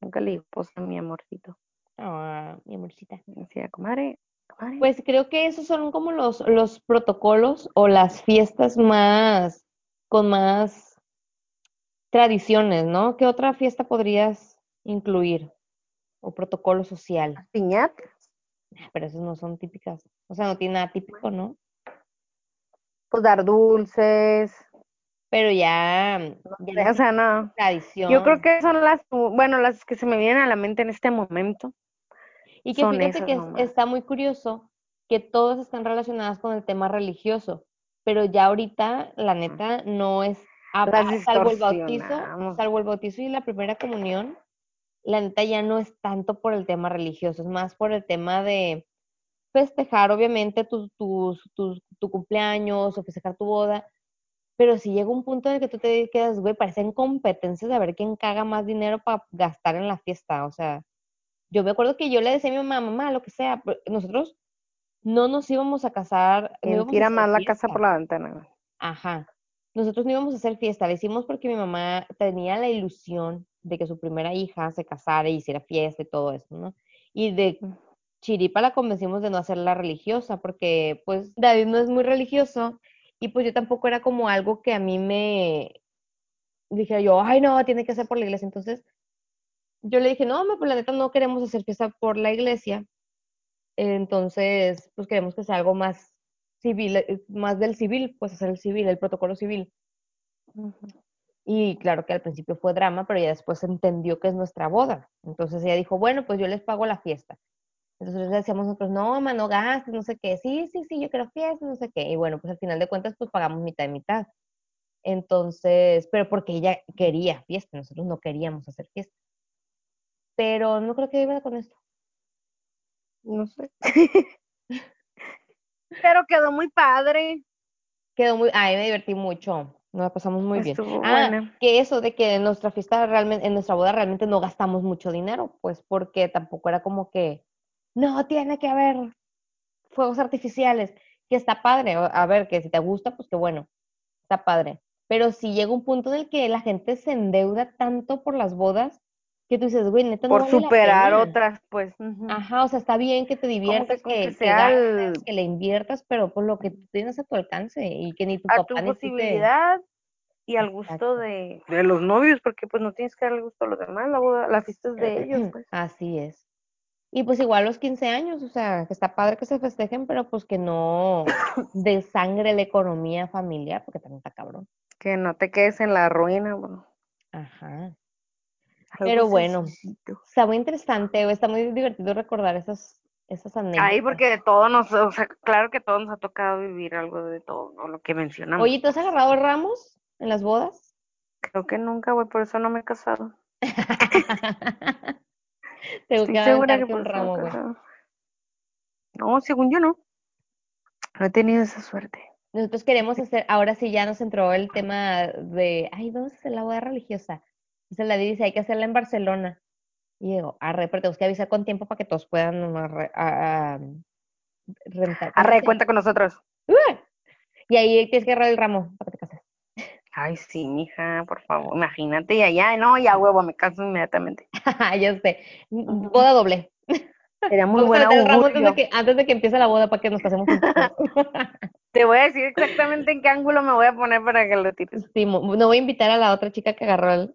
Nunca le dijo esposa, mi amorcito. Ah, mi amorcita. Decía, comadre, comadre. Pues creo que esos son como los, los protocolos o las fiestas más, con más tradiciones, ¿no? ¿Qué otra fiesta podrías incluir? O protocolo social. piñata. Pero esos no son típicas. O sea, no tiene nada típico, ¿no? Pues dar dulces. Pero ya, ya no O sea, no. tradición. Yo creo que son las, bueno, las que se me vienen a la mente en este momento. Y que son fíjate esas que nomás. está muy curioso que todas están relacionadas con el tema religioso, pero ya ahorita, la neta, no es, a- Las a- salvo el bautizo, salvo el bautizo y la primera comunión, la neta ya no es tanto por el tema religioso, es más por el tema de festejar, obviamente, tu cumpleaños o festejar tu boda, pero si llega un punto en el que tú te quedas, güey, parecen competencias de ver quién caga más dinero para gastar en la fiesta, o sea, yo me acuerdo que yo le decía a mi mamá, mamá, lo que sea, nosotros no nos íbamos a casar, tira más la casa por la ventana. Ajá. Nosotros no íbamos a hacer fiesta, lo hicimos porque mi mamá tenía la ilusión de que su primera hija se casara y hiciera fiesta y todo eso, ¿no? Y de chiripa la convencimos de no hacerla religiosa, porque pues David no es muy religioso y pues yo tampoco era como algo que a mí me dijera yo, ay no, tiene que ser por la iglesia. Entonces yo le dije, no, mamá, pues la neta no queremos hacer fiesta por la iglesia, entonces pues queremos que sea algo más civil, eh, más del civil, pues hacer el civil, el protocolo civil. Y claro que al principio fue drama, pero ya después entendió que es nuestra boda. Entonces ella dijo, bueno, pues yo les pago la fiesta. Entonces le decíamos nosotros, no, mamá, no gastes, no sé qué. Sí, sí, sí, yo quiero fiesta, no sé qué. Y bueno, pues al final de cuentas, pues pagamos mitad y mitad. Entonces, pero porque ella quería fiesta, nosotros no queríamos hacer fiesta. Pero no creo que iba con esto. No sé. Pero quedó muy padre. Quedó muy, ay, me divertí mucho. Nos la pasamos muy bien. Ah, que eso de que en nuestra fiesta realmente, en nuestra boda realmente no gastamos mucho dinero, pues porque tampoco era como que, no, tiene que haber fuegos artificiales, que está padre. A ver, que si te gusta, pues qué bueno, está padre. Pero si llega un punto en el que la gente se endeuda tanto por las bodas que tú dices, güey, neta no por vale la superar pena. otras, pues. Ajá, o sea, está bien que te diviertas, que que, que sea gastes, el- que le inviertas, pero por lo que tú tienes a tu alcance y que ni tu a papá tu te... posibilidad y al gusto de, de los novios, porque pues no tienes que darle gusto a los demás, la boda, la fiesta es de ellos, pues. Así es. Y pues igual los 15 años, o sea, que está padre que se festejen, pero pues que no desangre la economía familiar, porque también está cabrón. Que no te quedes en la ruina, bueno. Ajá. Pero bueno, sencillito. está muy interesante, güey, está muy divertido recordar esas, esas anécdotas. Ay, porque de todo nos, o sea, claro que todos nos ha tocado vivir algo de todo, ¿no? Lo que mencionamos. Oye, ¿tú has agarrado ramos en las bodas? Creo que nunca, güey, por eso no me he casado. Tengo Estoy que segura que aventarte por un ramo, güey. No, según yo no. No he tenido esa suerte. Nosotros queremos hacer, ahora sí ya nos entró el tema de, ay, vamos a hacer la boda religiosa. Entonces la Didi dice, hay que hacerla en Barcelona. Y digo, arre, pero tenemos que avisar con tiempo para que todos puedan arre- a- a- rentar. ¿cómo Arre, cuenta con nosotros. Y ahí tienes que agarrar el ramo para que te cases. Ay, sí, mija, por favor, imagínate, y allá, no, ya huevo, me caso inmediatamente. ya sé. Boda doble. Sería muy Vamos a buen meter el ramo antes de, que, antes de que empiece la boda para que nos casemos. Te voy a decir exactamente en qué ángulo me voy a poner para que lo tires. Sí, no voy a invitar a la otra chica que agarró el...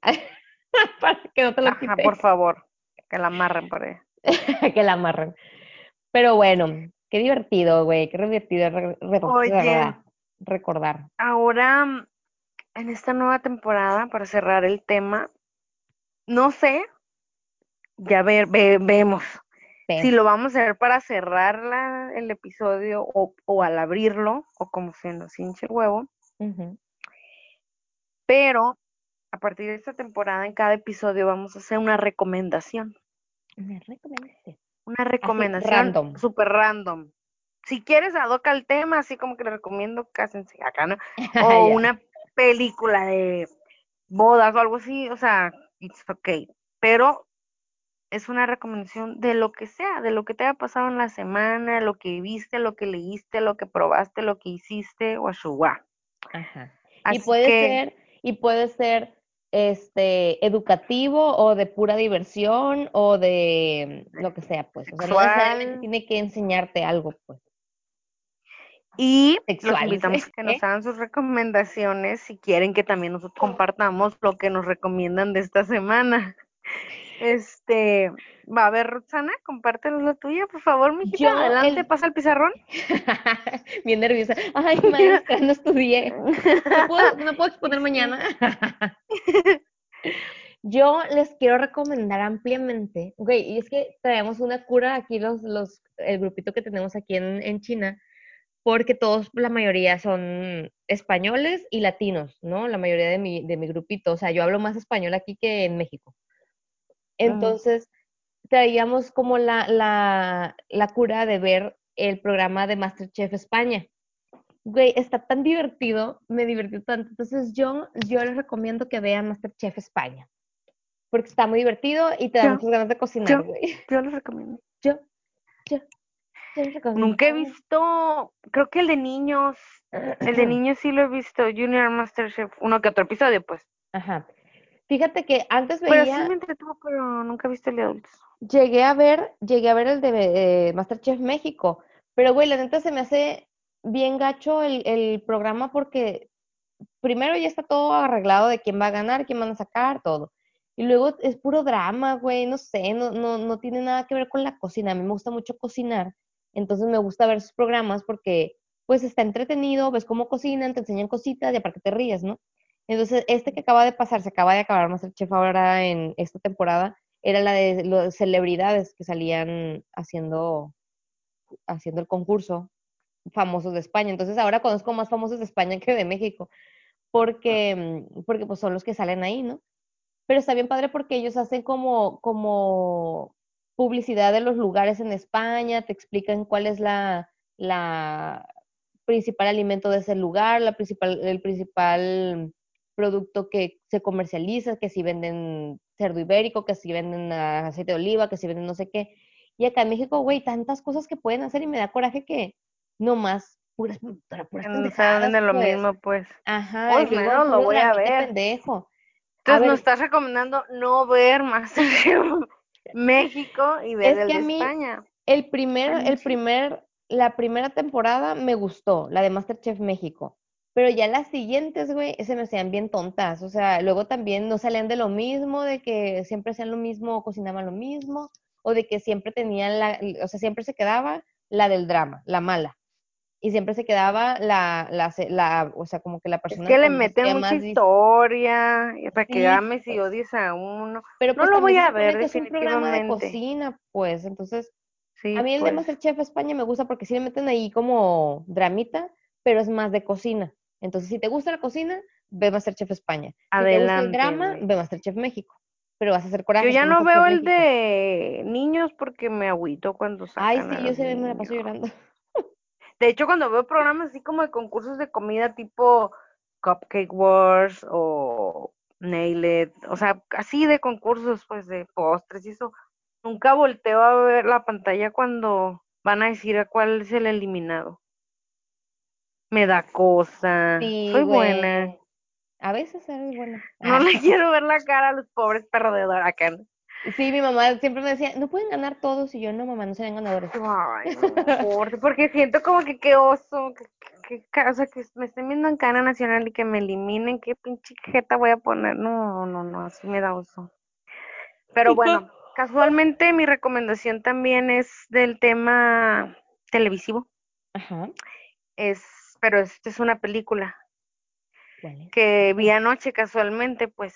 para que no te lo Ajá, por favor, que la amarren por ahí. que la amarren. Pero bueno, qué divertido, güey, qué divertido re- Oye. recordar. Ahora, en esta nueva temporada, para cerrar el tema, no sé, ya ver, ve- vemos Sí. si lo vamos a hacer para cerrar la- el episodio o, o al abrirlo, o como se nos hinche el huevo, pero a partir de esta temporada, en cada episodio vamos a hacer una recomendación. Me recomendaste. Una recomendación random. súper random. Si quieres, adoca el tema, así como que le recomiendo cásense acá, ¿no? O una película de bodas o algo así, o sea, it's okay. Pero es una recomendación de lo que sea, de lo que te haya pasado en la semana, lo que viste, lo que leíste, lo que probaste, lo que hiciste, o. Ajá. Y Así puede que, ser, y puede ser este educativo o de pura diversión o de lo que sea, pues. O sea, no necesariamente tiene que enseñarte algo, pues. y los Sexual, invitamos a que nos ¿eh? hagan sus recomendaciones si quieren que también nosotros compartamos lo que nos recomiendan de esta semana. Este, va a ver, Roxana, compártenos lo tuyo, por favor, mijita. Yo, Adelante, el- pasa el pizarrón. Bien nerviosa. Ay, maestra, no estudié. ¿No puedo, no puedo exponer mañana? Yo les quiero recomendar ampliamente, güey, y es que traemos una cura aquí los, los, el grupito que tenemos aquí en, en China, porque todos, la mayoría son españoles y latinos, ¿no? La mayoría de mi, de mi grupito, o sea, yo hablo más español aquí que en México. Entonces, traíamos como la, la, la cura de ver el programa de MasterChef España. Güey, está tan divertido, me divirtió tanto. Entonces yo, yo les recomiendo que vean MasterChef España. Porque está muy divertido y te da muchas ganas de cocinar, yo. güey. Yo les recomiendo. Yo, yo. Nunca he visto, creo que el de niños, el de niños sí lo he visto, Junior Masterchef, uno que otro episodio, pues. Ajá. Fíjate que antes Pero sí veía, me entretuvo, pero nunca he visto el de adultos. llegué a ver, llegué a ver el de eh, MasterChef México, pero güey, la neta se me hace bien gacho el, el programa porque primero ya está todo arreglado de quién va a ganar, quién van a sacar, todo. Y luego es puro drama, güey, no sé, no, no, no tiene nada que ver con la cocina. A mí me gusta mucho cocinar, entonces me gusta ver sus programas porque pues está entretenido, ves cómo cocinan, te enseñan cositas y aparte te ríes, ¿no? Entonces, este que acaba de pasar, se acaba de acabar Masterchef ahora en esta temporada, era la de las celebridades que salían haciendo, haciendo el concurso famosos de España. Entonces, ahora conozco más famosos de España que de México, porque, porque pues son los que salen ahí, ¿no? Pero está bien padre porque ellos hacen como, como publicidad de los lugares en España, te explican cuál es la, la principal alimento de ese lugar, la principal, el principal producto que se comercializa, que si venden cerdo ibérico, que si venden aceite de oliva, que si venden no sé qué. Y acá en México, güey, tantas cosas que pueden hacer y me da coraje que no más puras, puras Que no pendejadas, saben de lo pues. mismo, pues. Ajá, Pues y luego menos lo voy a ver. pendejo. Entonces nos estás recomendando no ver más México y ver Es el que a de mí- España. El primer, el primer, la primera temporada me gustó, la de Masterchef México. Pero ya las siguientes, güey, se me hacían bien tontas. O sea, luego también no salían de lo mismo, de que siempre hacían lo mismo, o cocinaban lo mismo, o de que siempre tenían la, o sea, siempre se quedaba la del drama, la mala. Y siempre se quedaba la, la, la, o sea, como que la Es persona que le meten mucha historia para que Sí, ames y odies a uno. Pero No pues lo voy a ver, que es un programa de cocina, pues. Entonces, Sí, a mí el de pues. Masterchef España me gusta porque sí le meten ahí como dramita, pero es más de cocina. Entonces, si te gusta la cocina, ve Masterchef España. Si te gusta el Adelante, drama, ve Masterchef México. Pero vas a hacer Yo coraje. ya con no Masterchef veo el México. de niños porque me agüito cuando sacan Ay, a sí, yo los sí me la paso llorando. De hecho, cuando veo programas así como de concursos de comida tipo Cupcake Wars o Nail It, o sea, así de concursos pues de postres y eso, nunca volteo a ver la pantalla cuando van a decir a cuál es el eliminado. Me da cosa. Sí, Soy buena. A veces eres buena. No le quiero ver la cara a los pobres perros de Huracán. Sí, mi mamá siempre me decía, no pueden ganar todos. Y yo, no, mamá, no sean ganadores. Ay, no, por- porque siento como que qué oso, que, que- que o sea, que me estén viendo en Cana Nacional y que me eliminen, qué pinche jeta voy a poner. No, no, no, así me da oso. Pero bueno, casualmente mi recomendación también es del tema televisivo, Ajá. es, pero esta es una película que vi anoche casualmente, pues.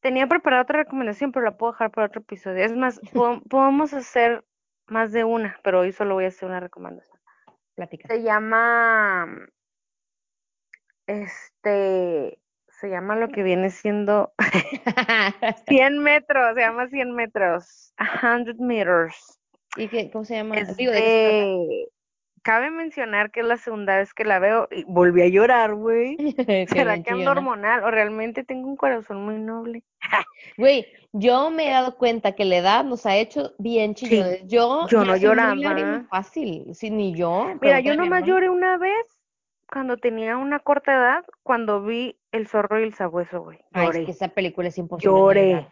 Tenía preparada otra recomendación, pero la puedo dejar para otro episodio. Es más, po- podemos hacer más de una, pero hoy solo voy a hacer una recomendación. Platica. Se llama, este, se llama lo que viene siendo 100 metros, se llama 100 metros, 100 meters. ¿Y qué, cómo se llama? Es cabe mencionar que es la segunda vez que la veo y volví a llorar, güey. Sí, ¿Será que ando hormonal o realmente tengo un corazón muy noble? Güey, yo me he dado cuenta que la edad nos ha hecho bien chillones. Yo, yo ya no muy lloraba. lágrima fácil. Sí, ni yo. Mira, yo nomás lloré una vez cuando tenía una corta edad, cuando vi El zorro y el sabueso, güey. Ay, es Lloré. que esa película es imposible. Lloré.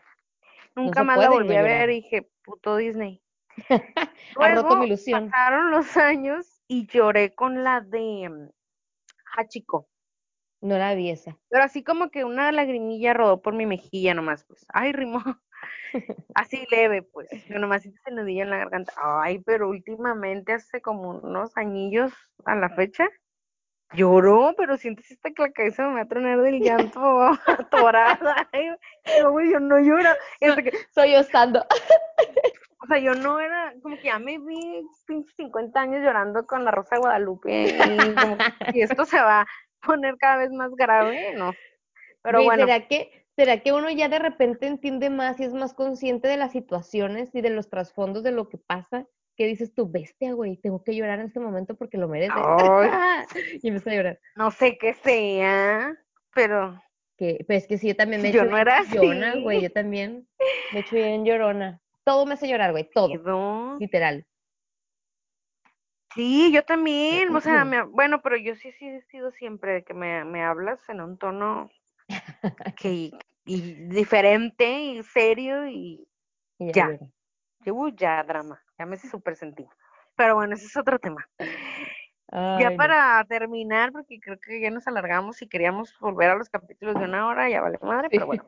Nunca más la volví a ver y dije, puto Disney. Ha roto Luego mi ilusión. pasaron los años y lloré con la de mm, Hachiko. No la vi esa. Pero así como que una lagrimilla rodó por mi mejilla nomás, pues. Ay, rimó. Así leve, pues. Yo nomás siento ese nudillo en la garganta. Ay, pero últimamente, hace como unos añillos a la fecha, lloró, pero sientes esta que la cabeza me va a tronar del llanto atorada. Ay, yo no lloro. Que- Soy yo estando. o sea, yo no era, como que ya me vi pinches 50 años llorando con la Rosa de Guadalupe y como esto se va a poner cada vez más grave, ¿no? Pero bueno, ¿será que, ¿será que uno ya de repente entiende más y es más consciente de las situaciones y de los trasfondos de lo que pasa? Que dices tú, bestia, güey, tengo que llorar en este momento porque lo merece. Ay. y empecé a llorar. no sé qué sea, pero Que, pues que sí, yo también me he hecho no era así. güey, yo también me he hecho bien llorona. Todo me hace llorar, güey, todo, quedó. literal. Sí, yo también, o sea, me- bueno, pero yo sí, sí he sido siempre que me, me hablas en un tono que y diferente y serio y Y Ya. yo, uy, ya drama, ya me súper sentí. Pero bueno, ese es otro tema. Ay, ya no. para terminar, porque creo que ya nos alargamos y queríamos volver a los capítulos de una hora, ya vale madre, pero bueno.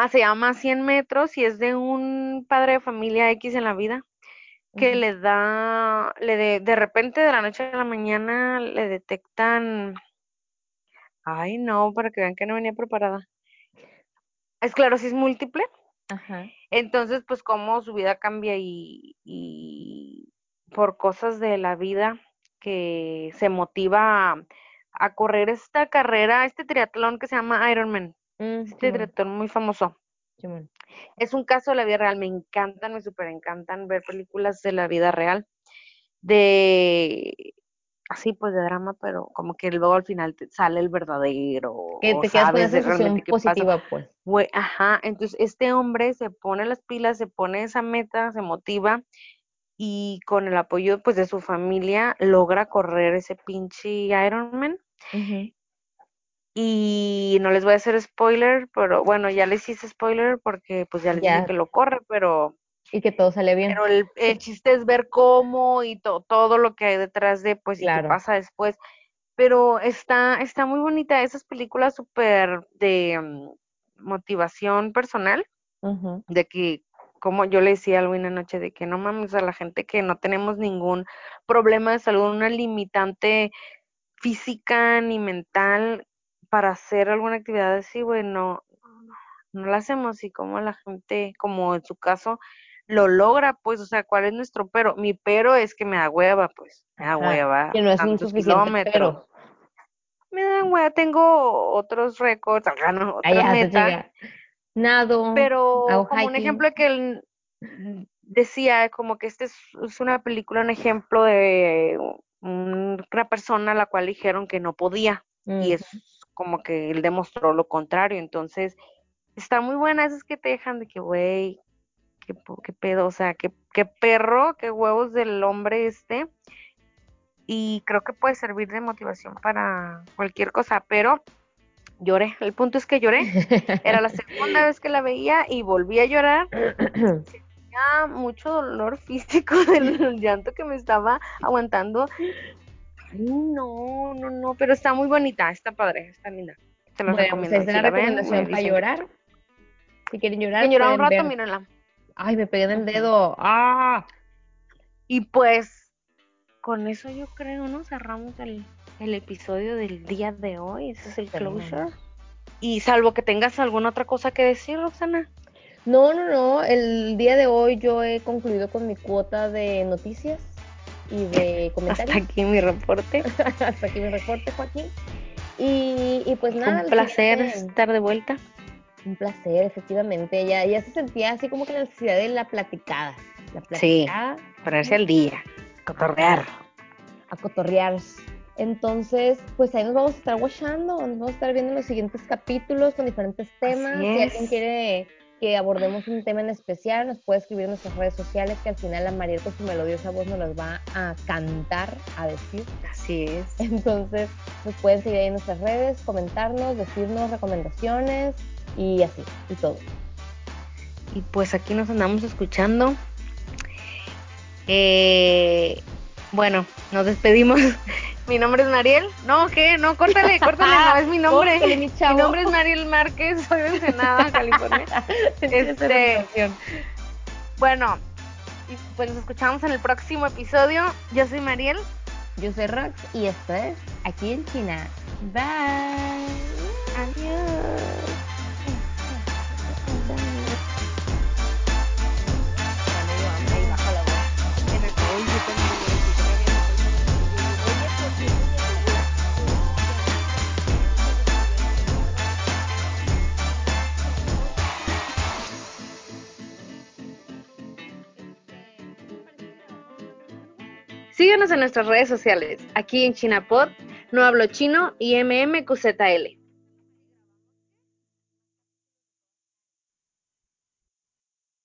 Ah, se llama 100 metros y es de un padre de familia X en la vida que le da, le de, de repente de la noche a la mañana le detectan, ay no, para que vean que no venía preparada. Esclerosis múltiple. Ajá. Entonces, pues cómo su vida cambia y, y por cosas de la vida que se motiva a, a correr esta carrera, este triatlón que se llama Ironman, Mm, este triatlón muy famoso. Es un caso de la vida real, me encantan, me súper encantan ver películas de la vida real, de así pues de drama, pero como que luego al final te sale el verdadero, Que te quedas con esa sensación pasa. positiva, pues. Ajá, entonces este hombre se pone las pilas, se pone esa meta, se motiva y con el apoyo pues de su familia logra correr ese pinche Ironman Ujú. Y no les voy a hacer spoiler, pero bueno, ya les hice spoiler porque pues ya les Ya. dije que lo corre, pero, Y que todo sale bien. pero el, el chiste es ver cómo y to- todo lo que hay detrás de, pues, y qué pasa después. Pero está, está muy bonita, esas películas súper de mm, motivación personal, de que, como yo le decía a Alwin anoche, de que no mames a la gente que no tenemos ningún problema de salud, una limitante física ni mental para hacer alguna actividad así, güey, no, no la hacemos y como la gente, como en su caso, lo logra, pues, o sea, ¿cuál es nuestro pero? Mi pero es que me da hueva, pues, me da Ajá, hueva, Que no es un tantos suficiente kilómetros. pero. Me da hueva, tengo otros récords, acá no, otra Allá se meta, llega. Nado. pero como un ejemplo que él decía, como que este es, es una película, un ejemplo de un- una persona a la cual dijeron que no podía y es como que él demostró lo contrario, entonces está muy buena, esas que te dejan de que, güey, qué, pedo, o sea, qué, qué perro, qué huevos del hombre este, y creo que puede servir de motivación para cualquier cosa, pero lloré, el punto es que lloré, era la segunda vez que la veía y volví a llorar, ya mucho dolor físico del llanto que me estaba aguantando. Ay, no, no, no, pero está muy bonita, está padre, está linda. Se los bueno, pues recomiendo. está si la la ven, recomendación para llorar. Si quieren llorar, llorar un rato, ver- mírenla. Ay, me pegué en el dedo. ¡Ah! Y pues, con eso yo creo, ¿no? Cerramos el, el episodio del día de hoy. Ese es el closure. Y salvo que tengas alguna otra cosa que decir, Roxana. No, no, no. El día de hoy yo he concluido con mi cuota de noticias y de Hasta comentarios. aquí mi reporte. Hasta aquí mi reporte, Joaquín. Y, y pues nada. un placer estar de vuelta. Un placer, efectivamente. Ya, ya se sentía así como que la necesidad de la platicada. La Sí. platicada Ponerse al día. Cotorrear. a cotorrear. Entonces, pues ahí nos vamos a estar watchando, nos vamos a estar viendo los siguientes capítulos con diferentes temas. Si alguien quiere que abordemos un tema en especial, nos puede escribir en nuestras redes sociales, que al final la Mariel con su melodiosa voz nos las va a cantar, a decir. Así es. Entonces, nos pueden seguir ahí en nuestras redes, comentarnos, decirnos recomendaciones y así, y todo. Y pues aquí nos andamos escuchando. Eh, bueno, nos despedimos. Mi nombre es Mariel. No, ¿qué? No, córtale, córtale, no es mi nombre. Córtale, mi nombre es Mariel Márquez, soy de Ensenada, California. Este, bueno, pues nos escuchamos en el próximo episodio. Yo soy Mariel. Yo soy Rox y esto es Aquí en China. Bye. Adiós. Síguenos en nuestras redes sociales. Aquí en ChinaPod, No Hablo Chino y MMQZL.